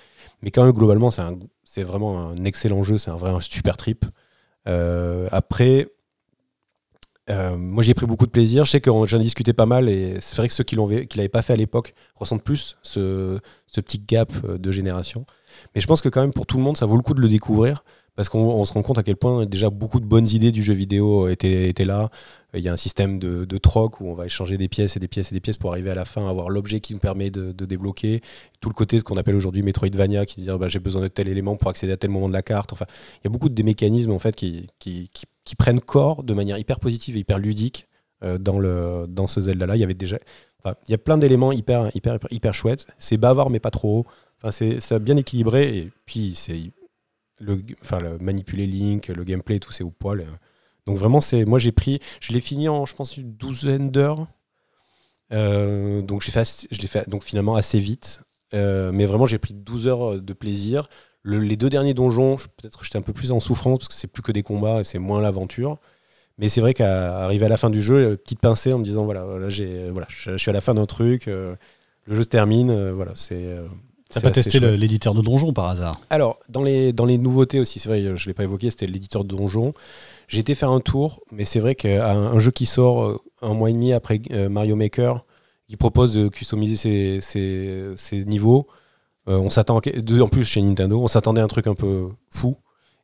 Mais quand même, globalement, c'est un- c'est vraiment un excellent jeu, c'est un vrai un super trip. Euh, après, euh, moi j'ai pris beaucoup de plaisir. Je sais que j'en ai discuté pas mal et c'est vrai que ceux qui l'avaient pas fait à l'époque ressentent plus ce, ce petit gap euh, de génération. Mais je pense que quand même pour tout le monde, ça vaut le coup de le découvrir parce qu'on on se rend compte à quel point déjà beaucoup de bonnes idées du jeu vidéo étaient, étaient là. Il y a un système de, de troc où on va échanger des pièces et des pièces et des pièces pour arriver à la fin à avoir l'objet qui nous permet de, de débloquer. Tout le côté ce qu'on appelle aujourd'hui Metroidvania qui dit ah bah, j'ai besoin de tel élément pour accéder à tel moment de la carte. Enfin, il y a beaucoup de mécanismes en fait qui, prennent corps de manière hyper positive et hyper ludique euh, dans, ce Zelda là. Il y avait déjà, il y a plein d'éléments hyper, hyper, hyper, chouettes. C'est bavard mais pas trop. Enfin, c'est bien équilibré et puis c'est le, enfin, le manipuler Link, le gameplay, tout c'est au poil. Donc vraiment, c'est moi j'ai pris, je l'ai fini en je pense une douzaine d'heures. Euh, donc j'ai fait, je l'ai fait donc finalement assez vite. Euh, mais vraiment j'ai pris 12 heures de plaisir. Le- les deux derniers donjons, peut-être j'étais un peu plus en souffrance parce que c'est plus que des combats et c'est moins l'aventure. Mais c'est vrai qu'à arriver à la fin du jeu, euh, petite pincée en me disant voilà, là, j'ai, voilà je, suis à la fin d'un truc, le jeu se termine, voilà, c'est. Euh, T'as pas testé l'éditeur de donjon par hasard Alors, dans les, dans les nouveautés aussi, c'est vrai, je ne l'ai pas évoqué, c'était l'éditeur de Donjon. J'ai été faire un tour, mais c'est vrai qu'un un jeu qui sort euh, un mois et demi après euh, Mario Maker, qui propose de customiser ses, ses- ses niveaux, euh, on s'attend, en plus chez Nintendo, on s'attendait à un truc un peu fou.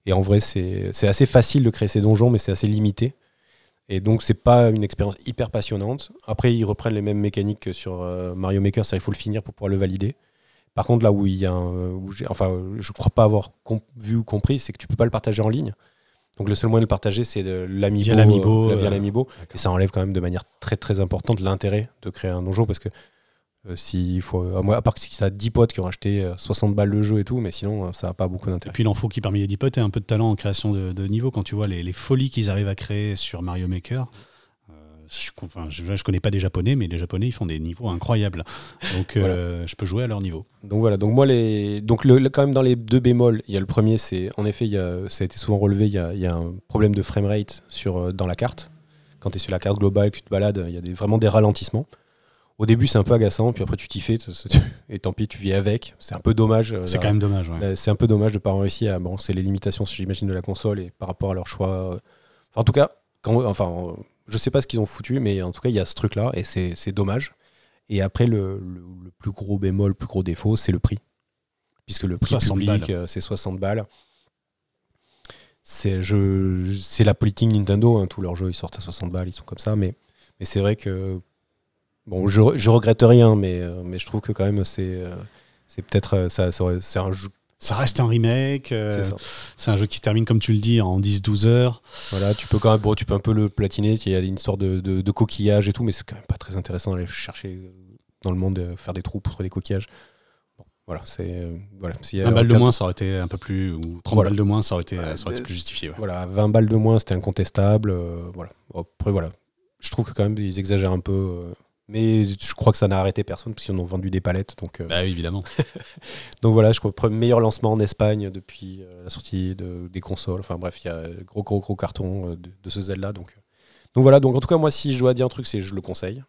Et en vrai, c'est assez facile de créer ces donjons, mais c'est assez limité. Et donc, c'est pas une expérience hyper passionnante. Après, ils reprennent les mêmes mécaniques que sur euh, Mario Maker, ça, il faut le finir pour pouvoir le valider. Par contre, là où il y a un- où enfin, je crois pas avoir vu ou compris, c'est que tu peux pas le partager en ligne. Donc le seul moyen de le partager, c'est de l'amiibo. Via l'Amiibo, euh, euh. Et ça enlève quand même de manière très très importante l'intérêt de créer un donjon parce que euh, s'il faut, à, part si tu as 10 potes qui ont acheté euh, 60 balles le jeu et tout, mais sinon ça n'a pas beaucoup Et d'intérêt. puis il en faut qui parmi les dix potes ait un peu de talent en création de, de niveau. Quand tu vois les, les folies qu'ils arrivent à créer sur Mario Maker, je, enfin, je, je connais pas des japonais, mais les japonais ils font des niveaux incroyables. Donc euh, je peux jouer à leur niveau. Donc voilà, donc moi, les... donc le, le- quand même dans les deux bémols, il y a le premier, c'est en effet, il y a, ça a été souvent relevé, il y a, il y a un problème de framerate sur, euh, dans la carte. Quand tu es sur la carte globale, que tu te balades, il y a des, vraiment des ralentissements. Au début, c'est un peu agaçant, puis après, tu t'y fais, et tant pis, tu vis avec. C'est un peu dommage. euh, C'est quand même dommage. ouais. C'est un peu dommage de pas avoir réussi à. Bon, c'est les limitations, j'imagine, de la console et par rapport à leur choix. Enfin, en tout cas, quand, enfin, je sais pas ce qu'ils ont foutu, mais en tout cas, il y a ce truc-là et c'est dommage. Et après, le, le- le plus gros bémol, le plus gros défaut, c'est le prix. Puisque le prix 60 public, balles. euh, c'est 60 balles. C'est la politique Nintendo, hein, tous leurs jeux ils sortent à 60 balles, ils sont comme ça, mais, mais c'est vrai que. Bon, je, je regrette rien, mais, euh, mais je trouve que quand même c'est euh, c'est peut-être. ça- ça aurait- C'est un jeu. Ça reste un remake. euh, c'est un jeu qui se termine, comme tu le dis, en 10-12 heures. Voilà, tu peux quand même, bon, tu peux un peu le platiner, il y a une histoire de, de, de coquillage et tout, mais c'est quand même pas très intéressant d'aller chercher dans le monde, euh, faire des trous pour trouver des coquillages. Bon, voilà, c'est. euh, voilà, s'il y a Un balle de moins, ça aurait été un peu plus. Ou 30 Voilà. balles de moins, ça aurait été, ça aurait été plus justifié. ouais. Voilà, 20 balles de moins, c'était incontestable. voilà. Après, voilà. Je trouve que quand même, ils exagèrent un peu. Mais je crois que ça n'a arrêté personne, parce qu'ils en ont vendu des palettes. Donc, euh, Bah oui, évidemment. donc voilà, je crois que meilleur lancement en Espagne depuis euh, la sortie de- des consoles. Enfin bref, il y a gros gros gros carton euh, de, de ce Zelda. Donc, donc voilà, donc en tout cas, moi, si je dois dire un truc, c'est je le conseille.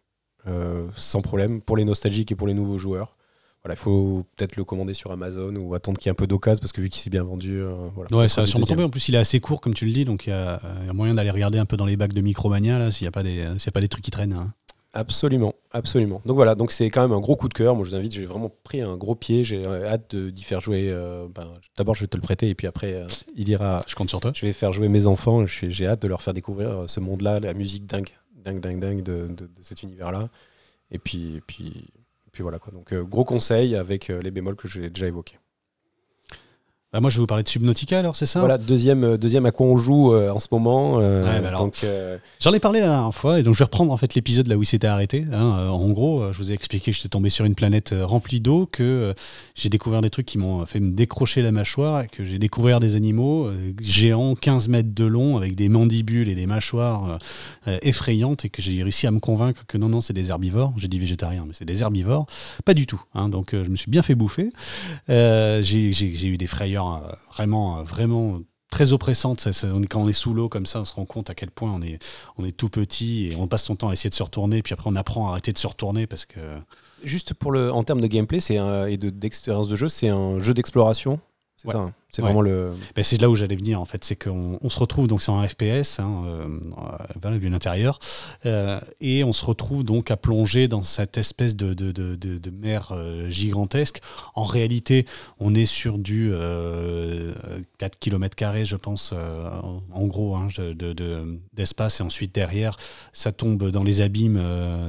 euh, sans problème, pour les nostalgiques et pour les nouveaux joueurs. voilà, il faut peut-être le commander sur Amazon ou attendre qu'il y ait un peu d'occasion parce que vu qu'il s'est bien vendu, euh, voilà. Ouais, ça va sûrement tomber. En plus, il est assez court, comme tu le dis, donc il y, a moyen d'aller regarder un peu dans les bacs de Micromania là, s'il n'y a pas des, s'il y a pas des trucs qui traînent. hein. Absolument, absolument. Donc voilà, donc c'est quand même un gros coup de cœur. Moi, je vous invite, j'ai vraiment pris un gros pied. J'ai euh, hâte d'y faire jouer. euh, ben, D'abord, je vais te le prêter et puis après, euh, il ira. Je compte sur toi. Je vais faire jouer mes enfants. J'ai hâte de leur faire découvrir ce monde-là, la musique dingue, dingue, dingue, dingue de, de- de cet univers-là. Et puis, et puis, puis voilà quoi. Donc euh, gros conseil avec les bémols que j'ai déjà évoqués. Bah, moi, je vais vous parler de Subnautica, alors, c'est ça Voilà, deuxième, euh, deuxième à quoi on joue euh, en ce moment. euh, Ouais, bah alors. donc, euh, J'en ai parlé la dernière fois, et donc je vais reprendre en fait l'épisode là où il s'était arrêté. hein. En gros, je vous ai expliqué que j'étais tombé sur une planète remplie d'eau, que j'ai découvert des trucs qui m'ont fait me décrocher la mâchoire, que j'ai découvert des animaux géants, 15 mètres de long, avec des mandibules et des mâchoires effrayantes, et que j'ai réussi à me convaincre que non, non, c'est des herbivores. J'ai dit végétarien, mais c'est des herbivores. Pas du tout. hein. Donc je me suis bien fait bouffer. J'ai eu des frayeurs euh, vraiment, euh, vraiment très est- quand on est sous l'eau comme ça, on se rend compte à quel point on est, on est tout petit et on passe son temps à essayer de se retourner. Puis après, on apprend à arrêter de se retourner parce que. juste pour le, en termes de gameplay c'est et de- d'expérience de jeu, c'est un jeu d'exploration. C'est Ouais. ça. C'est Ouais. vraiment le. Ben, c'est là où j'allais venir en fait, c'est qu'on on se retrouve donc c'est en FPS, hein, euh, euh, voilà, vue d'intérieur, euh, et on se retrouve donc à plonger dans cette espèce de, de, de, de- de mer euh, gigantesque. En réalité, on est sur du euh, 4 km je pense, en gros, hein, de- de- de- d'espace, et ensuite derrière, ça tombe dans les abîmes,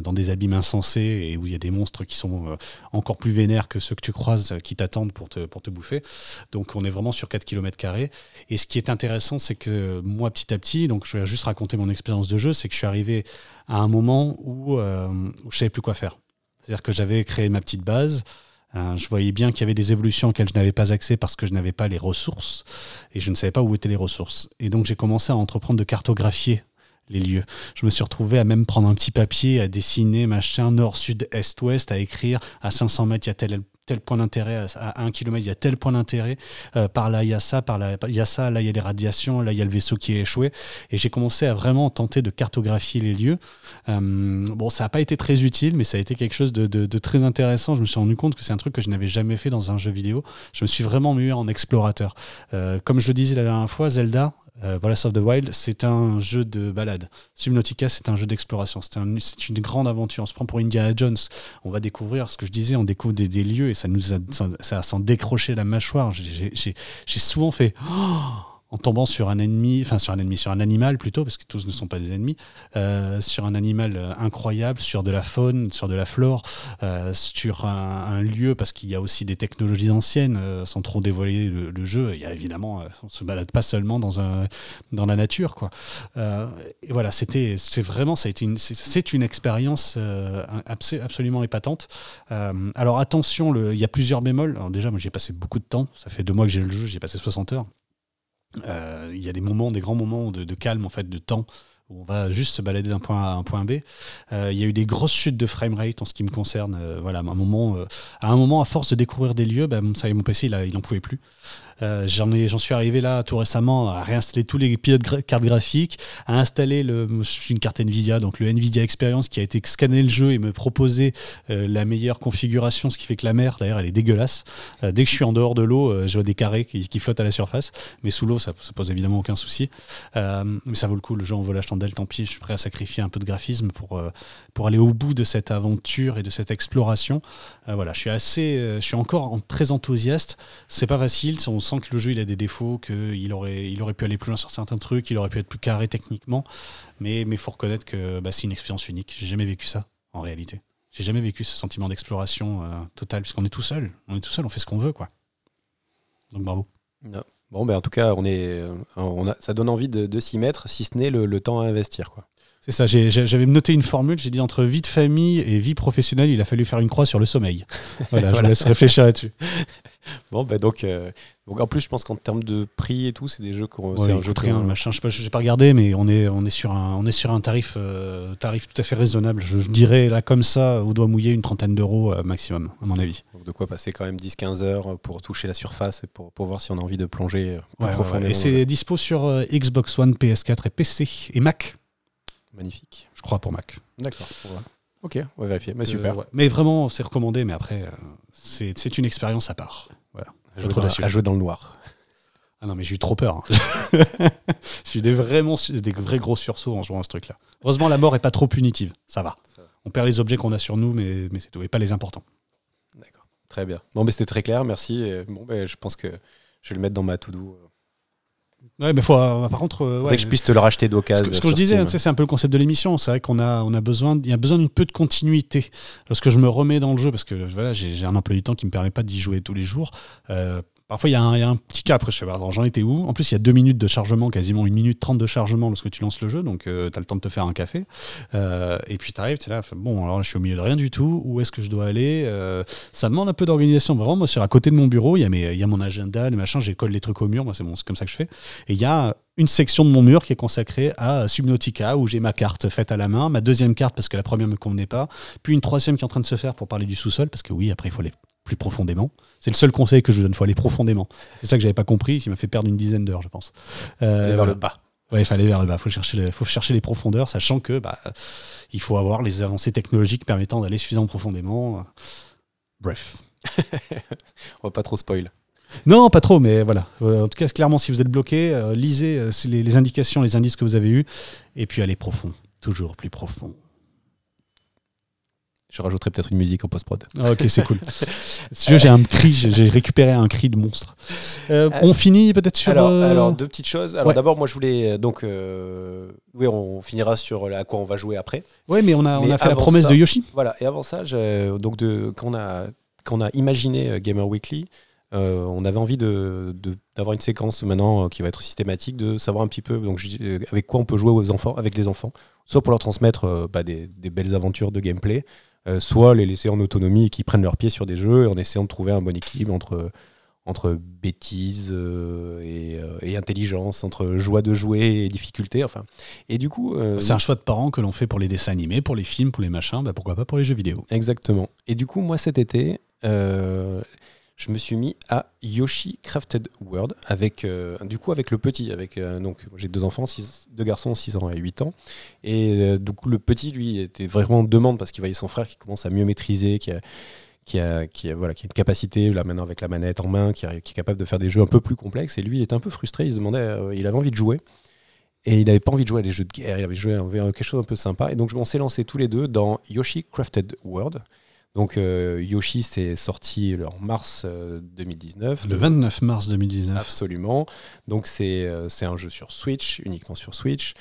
dans des abîmes insensés, et où il y a des monstres qui sont encore plus vénères que ceux que tu croises, qui t'attendent pour te, pour te bouffer. Donc on est vraiment sur 4 km. Et ce qui est intéressant, c'est que moi, petit à petit, donc je vais juste raconter mon expérience de jeu, c'est que je suis arrivé à un moment où, euh, où je savais plus quoi faire. C'est-à-dire que j'avais créé ma petite base. euh, je voyais bien qu'il y avait des évolutions auxquelles je n'avais pas accès parce que je n'avais pas les ressources et je ne savais pas où étaient les ressources. Et donc j'ai commencé à entreprendre de cartographier les lieux. Je me suis retrouvé à même prendre un petit papier, à dessiner machin, nord, sud, est, ouest, à écrire à 500 mètres, il y a tel, tel point d'intérêt, à- 1 km, il y a tel point d'intérêt, euh, par là il y a ça, par là il y a ça, là il y a les radiations, là il y a le vaisseau qui est échoué. Et j'ai commencé à vraiment tenter de cartographier les lieux. Euh, bon, ça n'a pas été très utile, mais ça a été quelque chose de, très intéressant. Je me suis rendu compte que c'est un truc que je n'avais jamais fait dans un jeu vidéo. Je me suis vraiment mué en explorateur. Euh, comme je disais la dernière fois, Zelda, euh, Breath of the Wild, c'est un jeu de balade. Subnautica, c'est un jeu d'exploration. C'est un- c'est une grande aventure. On se prend pour Indiana Jones. On va découvrir ce que je disais, on découvre des, lieux et ça nous a, ça, ça s'en décroché la mâchoire. J'ai souvent fait. Oh en tombant sur un ennemi, enfin sur un ennemi, sur un animal plutôt, parce que tous ne sont pas des ennemis, euh, sur un animal euh, incroyable, sur de la faune, sur de la flore, euh, sur un, lieu, parce qu'il y a aussi des technologies anciennes, sans trop dévoiler le, jeu. Il y a évidemment, on se balade pas seulement dans un dans la nature, quoi. Et voilà, c'était, c'est vraiment, une, c'est- une expérience abs- absolument épatante. Alors attention, il y a plusieurs bémols. Alors déjà, moi j'ai passé beaucoup de temps. Ça fait deux mois que j'ai le jeu, j'ai passé 60 heures. Euh, Il y a des moments, des grands moments de, calme, en fait, de temps, où on va juste se balader d'un point A à un point B. Euh, il y a eu des grosses chutes de framerate en ce qui me concerne. Euh, voilà, à un moment, à un moment, à force de découvrir des lieux, ben, ça y est, mon PC, il, a- il en pouvait plus. Euh, J'en suis arrivé là tout récemment à réinstaller tous les pilotes gra- cartes graphiques, à installer le, une carte Nvidia, donc le Nvidia Experience qui a été scanner le jeu et me proposer euh, la meilleure configuration, ce qui fait que la mer, d'ailleurs, elle est dégueulasse. Euh, dès que je suis en dehors de l'eau, euh, je vois des carrés qui, qui flottent à la surface, mais sous l'eau, ça, ça pose évidemment aucun souci. Mais ça vaut le coup, le jeu en la chandelle, tant pis, je suis prêt à sacrifier un peu de graphisme pour, pour aller au bout de cette aventure et de cette exploration. Voilà, je suis assez, je suis encore en- très enthousiaste. C'est pas facile, sent que le jeu il a des défauts, qu'il aurait, il aurait pu aller plus loin sur certains trucs, il aurait pu être plus carré techniquement, mais il faut reconnaître que bah, c'est une expérience unique. J'ai jamais vécu ça en réalité. J'ai jamais vécu ce sentiment d'exploration euh, totale, puisqu'on est tout seul. On est tout seul, on fait ce qu'on veut, quoi. Donc bravo. Non. Bon, ben en tout cas, on est, euh, on a, ça donne envie de, de s'y mettre, si ce n'est le, le temps à investir, quoi. C'est ça, j'avais noté une formule, j'ai dit entre vie de famille et vie professionnelle, il a fallu faire une croix sur le sommeil. Voilà, je vous laisse réfléchir là-dessus. Bon, ben donc, euh, donc, en plus, je pense qu'en termes de prix et tout, c'est des jeux qu'on, Ouais, c'est un jeu rien, qu'on- machin. Je sais pas, regardé, mais on est, on est sur un, on est sur un tarif, euh, tarif tout à fait raisonnable. Je, je dirais là comme ça, au doigt mouillé, une trentaine d'euros euh, maximum, à mon avis. donc de quoi passer quand même 10-15 heures pour toucher la surface et pour, pour voir si on a envie de plonger Ouais, ouais. profondément. Et c'est dispo sur Xbox One, PS4 et PC et Mac, magnifique. je crois pour Mac. D'accord. Ok, on va vérifier. Mais super. Mais vraiment, c'est recommandé, mais après, c'est une expérience à part. Voilà. À jouer, dans, à jouer dans le noir. Ah non, mais j'ai eu trop peur. hein. j'ai eu des, vraiment, des vrais gros sursauts en jouant à ce truc-là. Heureusement, la mort est pas trop punitive. Ça va. Ça va. On perd les objets qu'on a sur nous, mais, mais c'est tout. Et pas les importants. D'accord. Très bien. Non, mais c'était très clair, merci. Et bon, ben, je pense que je vais le mettre dans ma to-do. Ouais, mais faut, euh, par contre, euh, ouais, que je puisse te le racheter Ce d'occasion. que, ce que je disais, c'est un peu le concept de l'émission. C'est vrai qu'on a, on a besoin, il y a besoin d'une peu de continuité. Lorsque je me remets dans le jeu, parce que voilà, j'ai j'ai un emploi du temps qui me permet pas d'y jouer tous les jours. euh, parfois, il y, a un- petit cas. Après, je sais pas, j'en étais où En plus, il y a deux minutes de chargement, quasiment une minute trente de chargement lorsque tu lances le jeu. Donc, tu as le temps de te faire un café. Euh, et puis, tu arrives, tu es là, bon, alors je suis au milieu de rien du tout. Où est-ce que je dois aller Euh, Ça demande un peu d'organisation. Vraiment, moi, c'est à côté de mon bureau. Il y, a mon agenda, les machins. J'ai collé les trucs au mur. Moi, c'est bon, comme ça que je fais. Et il y a une section de mon mur qui est consacrée à Subnautica, où j'ai ma carte faite à la main, ma deuxième carte parce que la première me convenait pas, puis une troisième qui est en train de se faire pour parler du sous-sol, parce que oui, après, il faut aller plus profondément. C'est le seul conseil que je vous donne, il faut aller profondément. C'est ça que j'avais pas compris, qui m'a fait perdre une dizaine d'heures, je pense. Euh, vers voilà. le bas. Ouais, il fallait vers le bas. Il faut chercher, le- faut chercher les profondeurs, sachant que bah, il faut avoir les avancées technologiques permettant d'aller suffisamment profondément. Bref. On va pas trop spoil. Non, pas trop, mais voilà. Euh, en tout cas, clairement, si vous êtes bloqué, euh, lisez euh, les, les indications, les indices que vous avez eus, et puis allez profond. Toujours plus profond. Je rajouterai peut-être une musique en post-prod. Ah, ok, c'est cool. Si tu veux, j'ai un cri, j'ai récupéré un cri de monstre. Euh, Euh, on finit peut-être sur. Alors, euh, alors, deux petites choses. Alors ouais. d'abord, moi je voulais donc euh, oui, on finira sur la- à quoi on va jouer après. Ouais, mais on a, on a fait la promesse ça- de Yoshi. Voilà. Et avant ça, donc de quand on a quand on a imaginé Gamer Weekly, euh, on avait envie de de- d'avoir une séquence maintenant euh, qui va être systématique, de savoir un petit peu donc euh, avec quoi on peut jouer aux enfants, avec les enfants, soit pour leur transmettre euh, bah, des, des belles aventures de gameplay, euh, soit les laisser en autonomie et qu'ils prennent leur pied sur des jeux en essayant de trouver un bon équilibre entre entre bêtise euh, et, euh, et intelligence, entre joie de jouer et difficulté, enfin. Et du coup, C'est un choix de parents que l'on fait pour les dessins animés, pour les films, pour les machins, bah pourquoi pas pour les jeux vidéo. Exactement. Et du coup, moi, cet été, je me suis mis à Yoshi Crafted World avec, euh, du coup, avec le petit. Avec, euh, donc, j'ai deux enfants, deux garçons, 6 ans et 8 ans. Et euh, du coup, le petit, lui, était vraiment en demande parce qu'il voyait son frère qui commence à mieux maîtriser, qui a, qui a, voilà, qui a une capacité, là maintenant avec la manette en main, qui, est capable de faire des jeux un peu plus complexes. Et lui, il était un peu frustré, il se demandait, il avait envie de jouer. Et il n'avait pas envie de jouer à des jeux de guerre, il avait joué à quelque chose un peu sympa. Et donc, on s'est lancé tous les deux dans Yoshi Crafted World. Donc, euh, Yoshi, c'est sorti en mars euh, 2019. Le 29 mars 2019. Absolument. Donc, c'est euh, c'est un jeu sur Switch, uniquement sur Switch.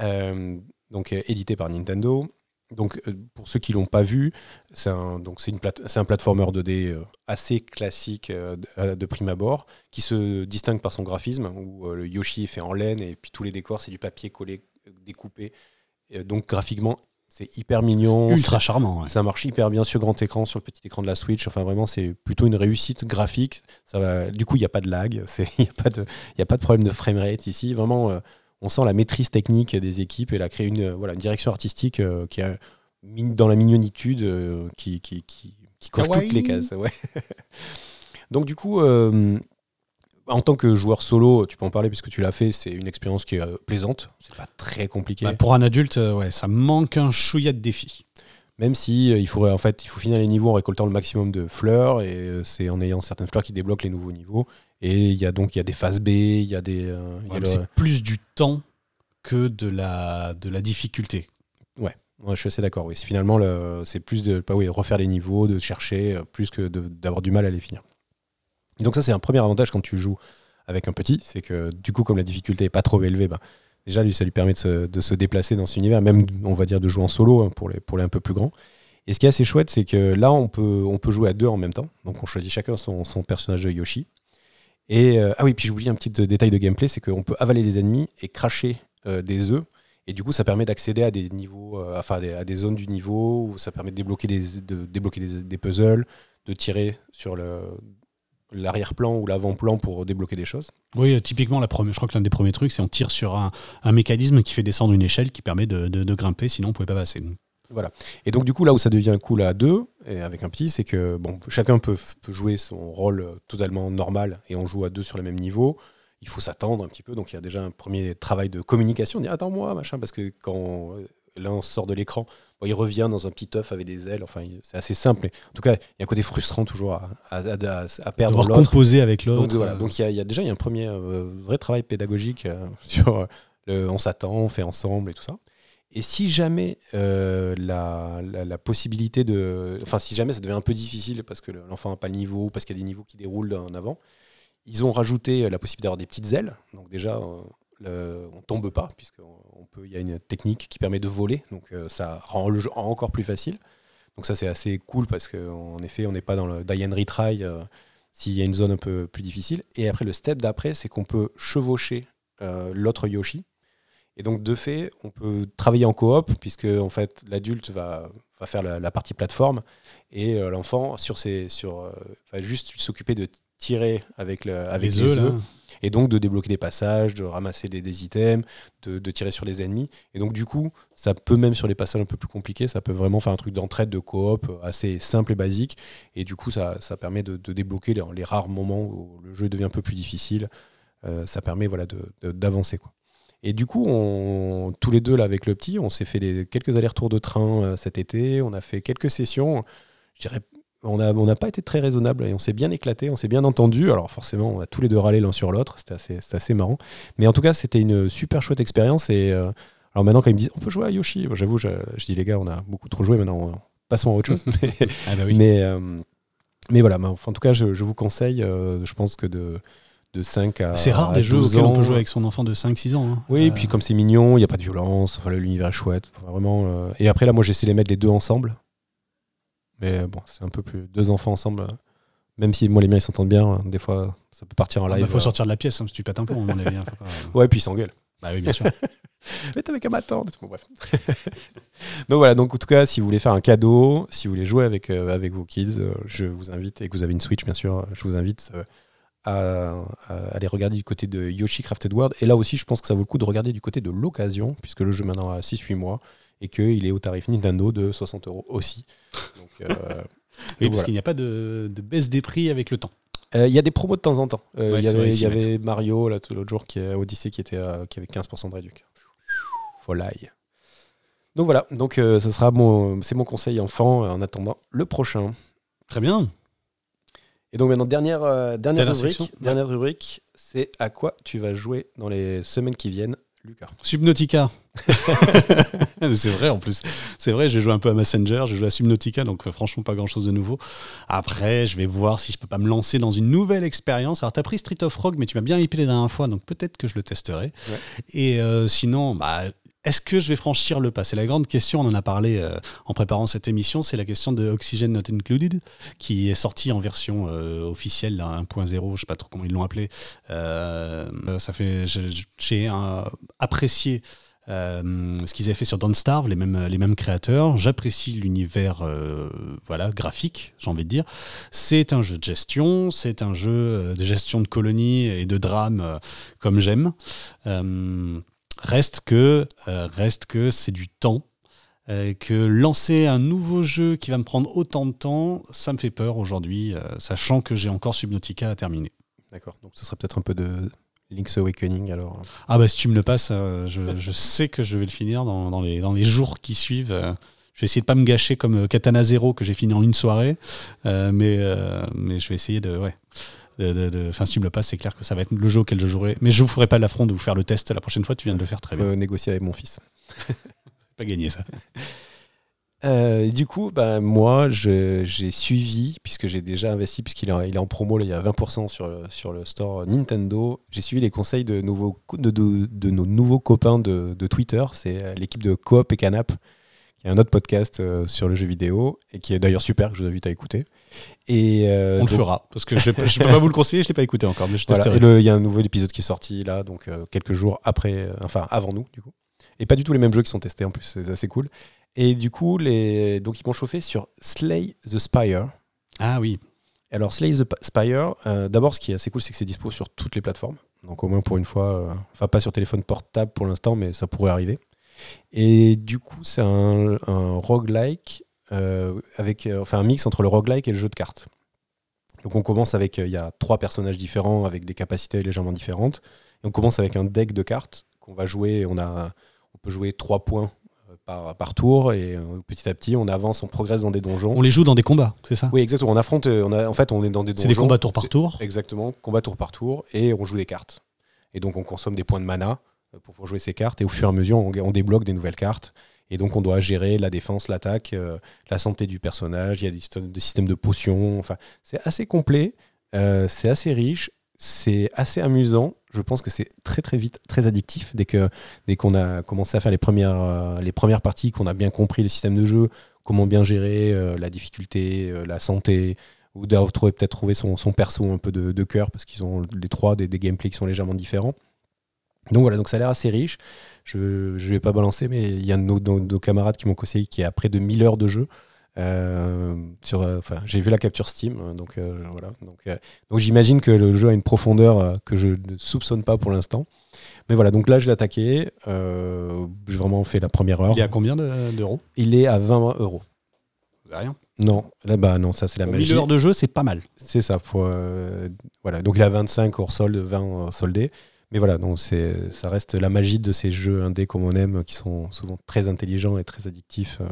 Euh, donc, euh, édité par Nintendo. Donc, euh, pour ceux qui l'ont pas vu, c'est un, donc c'est une plate- un platformer 2D euh, assez classique euh, de, euh, prime abord, qui se distingue par son graphisme, où euh, le Yoshi est fait en laine et puis tous les décors, c'est du papier collé, euh, découpé. Euh, donc, graphiquement, c'est hyper mignon. Ultra charmant. ouais. Ça marche hyper bien sur grand écran, sur le petit écran de la Switch. Enfin, vraiment, c'est plutôt une réussite graphique. Ça va... Du coup, il n'y a pas de lag, il n'y a, pas de- y a pas de problème de framerate ici. Vraiment, euh, on sent la maîtrise technique des équipes et elle a créé une, voilà, une direction artistique euh, qui est dans la mignonitude, euh, qui, qui, qui, qui coche toutes les cases. Ouais. Donc, du coup, en tant que joueur solo, tu peux en parler puisque tu l'as fait, c'est une expérience qui est euh, plaisante. C'est pas très compliqué. Bah, pour un adulte, euh, ouais, ça manque un chouïa de défi. Même si euh, il faudrait en fait il faut finir les niveaux en récoltant le maximum de fleurs et c'est en ayant certaines fleurs qui débloquent les nouveaux niveaux et il y a donc il y a des phases B, il y a des Ouais, le- C'est plus du temps que de la, de la difficulté. Ouais, je suis assez d'accord. Oui, finalement le- c'est plus de pas oui refaire les niveaux, de chercher plus que d'avoir du mal à les finir. Donc ça c'est un premier avantage quand tu joues avec un petit, c'est que du coup comme la difficulté est pas trop élevée, ben, déjà lui ça lui permet de se, déplacer dans cet univers, même on va dire de jouer en solo hein, pour les pour les un peu plus grands. Et ce qui est assez chouette, c'est que là on peut on peut jouer à deux en même temps, donc on choisit chacun son, son personnage de Yoshi. Et euh, ah oui, puis j'oublie un petit détail de gameplay, c'est qu'on peut avaler les ennemis et cracher euh, des œufs. Et du coup, ça permet d'accéder à des niveaux, euh, enfin à des zones du niveau, où ça permet de débloquer des, de débloquer des puzzles, de tirer sur le l'arrière-plan ou l'avant-plan pour débloquer des choses. Oui, euh, typiquement, la première, je crois que l'un des premiers trucs, c'est on tire sur un, un mécanisme qui fait descendre une échelle qui permet de, de- de grimper, sinon on ne pouvait pas passer. Et donc du coup, là où ça devient cool à deux, et avec un petit, c'est que bon, chacun peut, peut jouer son rôle totalement normal et on joue à deux sur le même niveau. Il faut s'attendre un petit peu, donc il y a déjà un premier travail de communication, dire attends moi, machin, parce que quand Là, on sort de l'écran. Bon, il revient dans un petit œuf avec des ailes. Enfin, c'est assez simple. Mais en tout cas, il y a un côté frustrant toujours à, à, à- à perdre Devoir l'autre. composer avec Donc, l'autre. voilà. euh, Donc il y, a- il y a déjà il y a un premier euh, vrai travail pédagogique euh, sur le, on s'attend, on fait ensemble et tout ça. Et si jamais euh, la, la- la possibilité de, enfin si jamais ça devient un peu difficile parce que le- l'enfant n'a pas le niveau, parce qu'il y a des niveaux qui déroulent en avant, ils ont rajouté la possibilité d'avoir des petites ailes. Donc déjà le- on tombe pas puisque on peut, il y a une technique qui permet de voler, donc euh, ça rend le jeu encore plus facile. Donc ça c'est assez cool parce qu'en effet on n'est pas dans le die and retry euh, s'il y a une zone un peu plus difficile. Et après le step d'après c'est qu'on peut chevaucher euh, l'autre Yoshi. Et donc de fait on peut travailler en coop puisque en fait l'adulte va, faire la, partie plateforme et l'enfant sur ses sur va juste s'occuper de tirer avec le avec les les, œufs, là. et donc de débloquer des passages, de ramasser des, des items, de, de tirer sur les ennemis. Et donc du coup, ça peut même sur les passages un peu plus compliqués, ça peut vraiment faire un truc d'entraide, de coop euh, assez simple et basique. Et du coup, ça, ça permet de, de débloquer les, les rares moments où le jeu devient un peu plus difficile. Euh, ça permet voilà, d'avancer. quoi. Et du coup, on, tous les deux, là, avec le petit, on s'est fait quelques allers-retours de train euh, cet été. On a fait quelques sessions. Je dirais, on n'a on n'a pas été très raisonnable et on s'est bien éclaté, on s'est bien entendu. Alors forcément, on a tous les deux râlé l'un sur l'autre. C'était assez, marrant. Mais en tout cas, c'était une super chouette expérience. Et euh, alors maintenant, quand ils me disent on peut jouer à Yoshi, j'avoue, je, je dis les gars, on a beaucoup trop joué. Maintenant, on- passons à autre chose. mais, Ah bah oui. mais, euh, mais voilà, mais enfin, en tout cas, je, je vous conseille, euh, je pense que de, de 5 à. C'est rare à des jeux 12 auxquels on peut jouer avec son enfant de 5-6 ans. hein. Oui, et puis comme c'est mignon, il n'y a pas de violence, enfin, l'univers est chouette. vraiment, euh, Et après, là, moi, j'essaie de les mettre les deux ensemble. Mais bon, c'est un peu plus. Deux enfants ensemble, même si moi, les miens, ils s'entendent bien, euh, des fois, ça peut partir en Il live. faut euh. sortir de la pièce, hein, si tu pètes un avis. hein, faut pas- Ouais, puis ils s'engueulent. Bah oui, bien sûr. Mais t'avais qu'à m'attendre. Bon, bref. donc voilà, donc en tout cas, si vous voulez faire un cadeau, si vous voulez jouer avec, euh, avec vos kids, euh, je vous invite, et que vous avez une Switch bien sûr, je vous invite euh, à, à aller regarder du côté de Yoshi Crafted World. Et là aussi, je pense que ça vaut le coup de regarder du côté de l'occasion, puisque le jeu maintenant a 6-8 mois, et qu'il est au tarif Nintendo de 60 euros aussi. Donc, euh, Oui, parce voilà. qu'il n'y a pas de, de baisse des prix avec le temps. Euh, Il y a des promos de temps en temps. Euh, Ouais, Il y avait, ils il s'y y avait Mario là, tout l'autre jour qui est Odyssey qui était qui avait 15% de réduction. Folie. Donc voilà, donc euh, ce sera mon c'est mon conseil enfant euh, en attendant le prochain. Très bien. Et donc maintenant dernière euh, dernière, rubrique, dernière rubrique, c'est à quoi tu vas jouer dans les semaines qui viennent, Lucas. Subnautica. C'est vrai en plus. C'est vrai, j'ai joué un peu à Messenger, j'ai joué à Subnautica, donc euh, franchement pas grand chose de nouveau. Après, je vais voir si je peux pas me lancer dans une nouvelle expérience. Alors, tu as pris Street of Rogue, mais tu m'as bien hypé les dernières fois, donc peut-être que je le testerai. Ouais. Et euh, sinon, bah. Est-ce que je vais franchir le pas? C'est la grande question, on en a parlé euh, en préparant cette émission, c'est la question de Oxygen Not Included, qui est sorti en version euh, officielle, là, 1.0, je sais pas trop comment ils l'ont appelé. Euh, ça fait, j'ai- apprécié euh, ce qu'ils avaient fait sur Don't Starve, les mêmes, créateurs. J'apprécie l'univers euh, voilà, graphique, j'ai envie de dire. C'est un jeu de gestion, c'est un jeu euh, de gestion de colonies et de drame euh, comme j'aime. Reste que, reste que c'est du temps. que lancer un nouveau jeu qui va me prendre autant de temps, ça me fait peur aujourd'hui, sachant que j'ai encore Subnautica à terminer. D'accord. Donc ce sera peut-être un peu de Link's Awakening alors. Ah bah si tu me le passes, euh, je, je sais que je vais le finir dans, dans les, dans les jours qui suivent. euh. je vais essayer de pas me gâcher comme euh, Katana Zero que j'ai fini en une soirée, euh, mais, mais je vais essayer de... Ouais. de- de- de- Enfin, si tu me le passes, c'est clair que ça va être le jeu auquel je jouerai. Mais je vous ferai pas l'affront de vous faire le test la prochaine fois, tu viens de le faire très Je bien. négocier avec mon fils. Pas gagné ça. Euh, du coup, bah, moi, j'ai suivi, puisque j'ai déjà investi, puisqu'il est, il est en promo, là, il y a 20% sur le, sur le store Nintendo. J'ai suivi les conseils de, nouveaux, co- de, de- de nos nouveaux copains de, de Twitter. C'est euh, l'équipe de Coop et Canap, qui est un autre podcast euh, sur le jeu vidéo, et qui est d'ailleurs super, que je vous invite à écouter. Et, euh, On le fera, parce que je ne peux pas vous le conseiller, je l'ai pas écouté encore, mais je voilà. testerai. Il y a un nouvel épisode qui est sorti là, donc quelques jours après, enfin avant nous, du coup. Et pas du tout les mêmes jeux qui sont testés en plus, c'est assez cool. Et du coup, les... donc ils m'ont chauffé sur Slay the Spire. Ah oui, Alors, Slay the Spire, euh, d'abord, ce qui est assez cool, c'est que c'est dispo sur toutes les plateformes. Donc, au moins pour une fois, euh, enfin, pas sur téléphone portable pour l'instant, mais ça pourrait arriver. Et du coup, c'est un, un roguelike, euh, avec, enfin, un mix entre le roguelike et le jeu de cartes. Donc, on commence avec, il y a trois personnages différents avec des capacités légèrement différentes. Et on commence avec un deck de cartes qu'on va jouer. On, a, on peut jouer trois points par, par tour et euh, petit à petit on avance, on progresse dans des donjons. On les joue dans des combats, c'est ça? Oui, exactement. On affronte, euh, on a, en fait, on est dans des donjons. C'est des combats tour par tour? Exactement, combat tour par tour et on joue des cartes. Et donc on consomme des points de mana euh, pour, pour jouer ces cartes et au fur et à mesure on, on débloque des nouvelles cartes. Et donc on doit gérer la défense, l'attaque, euh, la santé du personnage. Il y a des, systèmes- des systèmes de potions. Enfin, c'est assez complet, euh, c'est assez riche, c'est assez amusant. Je pense que c'est très très vite très addictif dès que dès qu'on a commencé à faire les premières euh, les premières parties, qu'on a bien compris le système de jeu, comment bien gérer euh, la difficulté, euh, la santé, ou d'avoir trouvé- peut-être trouver son, perso un peu de, cœur parce qu'ils ont les trois des, des gameplays qui sont légèrement différents. Donc voilà, donc ça a l'air assez riche. Je ne vais pas balancer, mais il y a nos, camarades qui m'ont conseillé qui a près de 1000 heures de jeu. Euh, sur, euh, enfin, j'ai vu la capture Steam, euh, donc voilà. Donc, donc j'imagine que le jeu a une profondeur que je ne soupçonne pas pour l'instant. Mais voilà, donc là je l'ai attaqué. j'ai vraiment fait la première heure. Il est à combien de- d'euros? Il est à 20 euros. C'est rien? Non, là bah non, ça c'est la magie. 1000 heures de jeu, c'est pas mal. C'est ça. Faut, euh, voilà. Donc il a 25 hors solde, 20 euh, soldés. Mais voilà, donc c'est, ça reste la magie de ces jeux indés comme on aime, qui sont souvent très intelligents et très addictifs euh,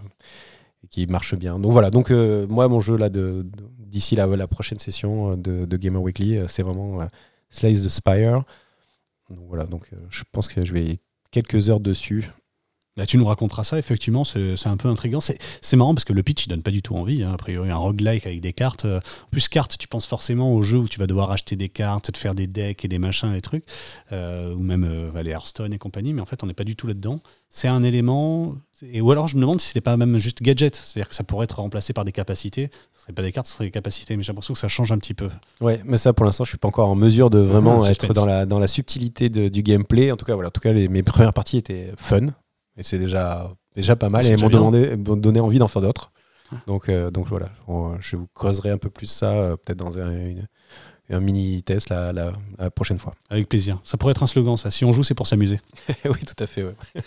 qui marchent bien. Donc voilà, donc euh, moi mon jeu là de, d'ici la, prochaine session euh, de, Gamer Weekly, euh, c'est vraiment euh, Slice the Spire. Donc voilà, donc je pense que je vais quelques heures dessus. Là, tu nous raconteras ça, effectivement, c'est un peu intriguant. C'est marrant parce que le pitch, il donne pas du tout envie. hein. A priori, un roguelike avec des cartes. euh, En plus, cartes, tu penses forcément au jeu où tu vas devoir acheter des cartes, te faire des decks et des machins, des trucs, euh, ou même euh, bah, les Hearthstone et compagnie, mais en fait, on n'est pas du tout là-dedans. C'est un élément. Et, ou alors, je me demande si c'était pas même juste gadget, c'est-à-dire que ça pourrait être remplacé par des capacités. Ce serait pas des cartes, ce serait des capacités, mais j'ai l'impression que ça change un petit peu. Ouais, mais ça pour l'instant, je suis pas encore en mesure de vraiment Ah, être dans la, dans la subtilité de- du gameplay. En tout cas, voilà, en tout cas, les, mes premières parties étaient fun et c'est déjà déjà pas mal C'est et elles m'ont demandé- m'ont donné envie d'en faire d'autres. Ah. Donc, euh, donc voilà, On- je vous creuserai un peu plus ça euh, peut-être dans un, une- un mini test la, la- la prochaine fois. Avec plaisir. Ça pourrait être un slogan, ça. Si on joue, c'est pour s'amuser. oui, tout à fait. ouais.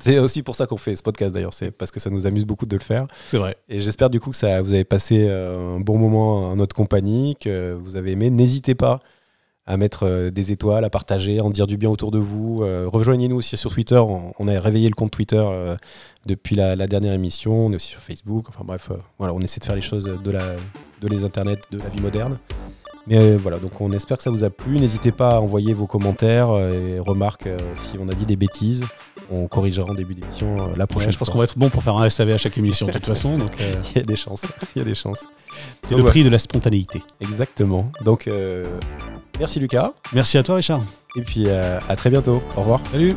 c'est aussi pour ça qu'on fait ce podcast d'ailleurs, c'est parce que ça nous amuse beaucoup de le faire. C'est vrai. Et j'espère du coup que ça, vous avez passé euh, un bon moment en notre compagnie, que vous avez aimé. N'hésitez pas à mettre euh, des étoiles, à partager, à en dire du bien autour de vous. Euh, Rejoignez-nous aussi sur Twitter. On, on a réveillé le compte Twitter euh, depuis la, la dernière émission. On est aussi sur Facebook. Enfin bref, voilà, on essaie de faire les choses de, la, de les internets, de la vie moderne. Mais euh, voilà, donc on espère que ça vous a plu. N'hésitez pas à envoyer vos commentaires et remarques euh, si on a dit des bêtises. On corrigera en début d'émission euh, la prochaine Ouais, je pense qu'on va être bon pour faire un SAV à chaque émission, de toute façon. Donc, Il y a des chances. Il y a des chances. C'est le prix de la spontanéité. Exactement. Donc, euh, merci Lucas. Merci à toi, Richard. Et puis euh, à très bientôt. Au revoir. Salut.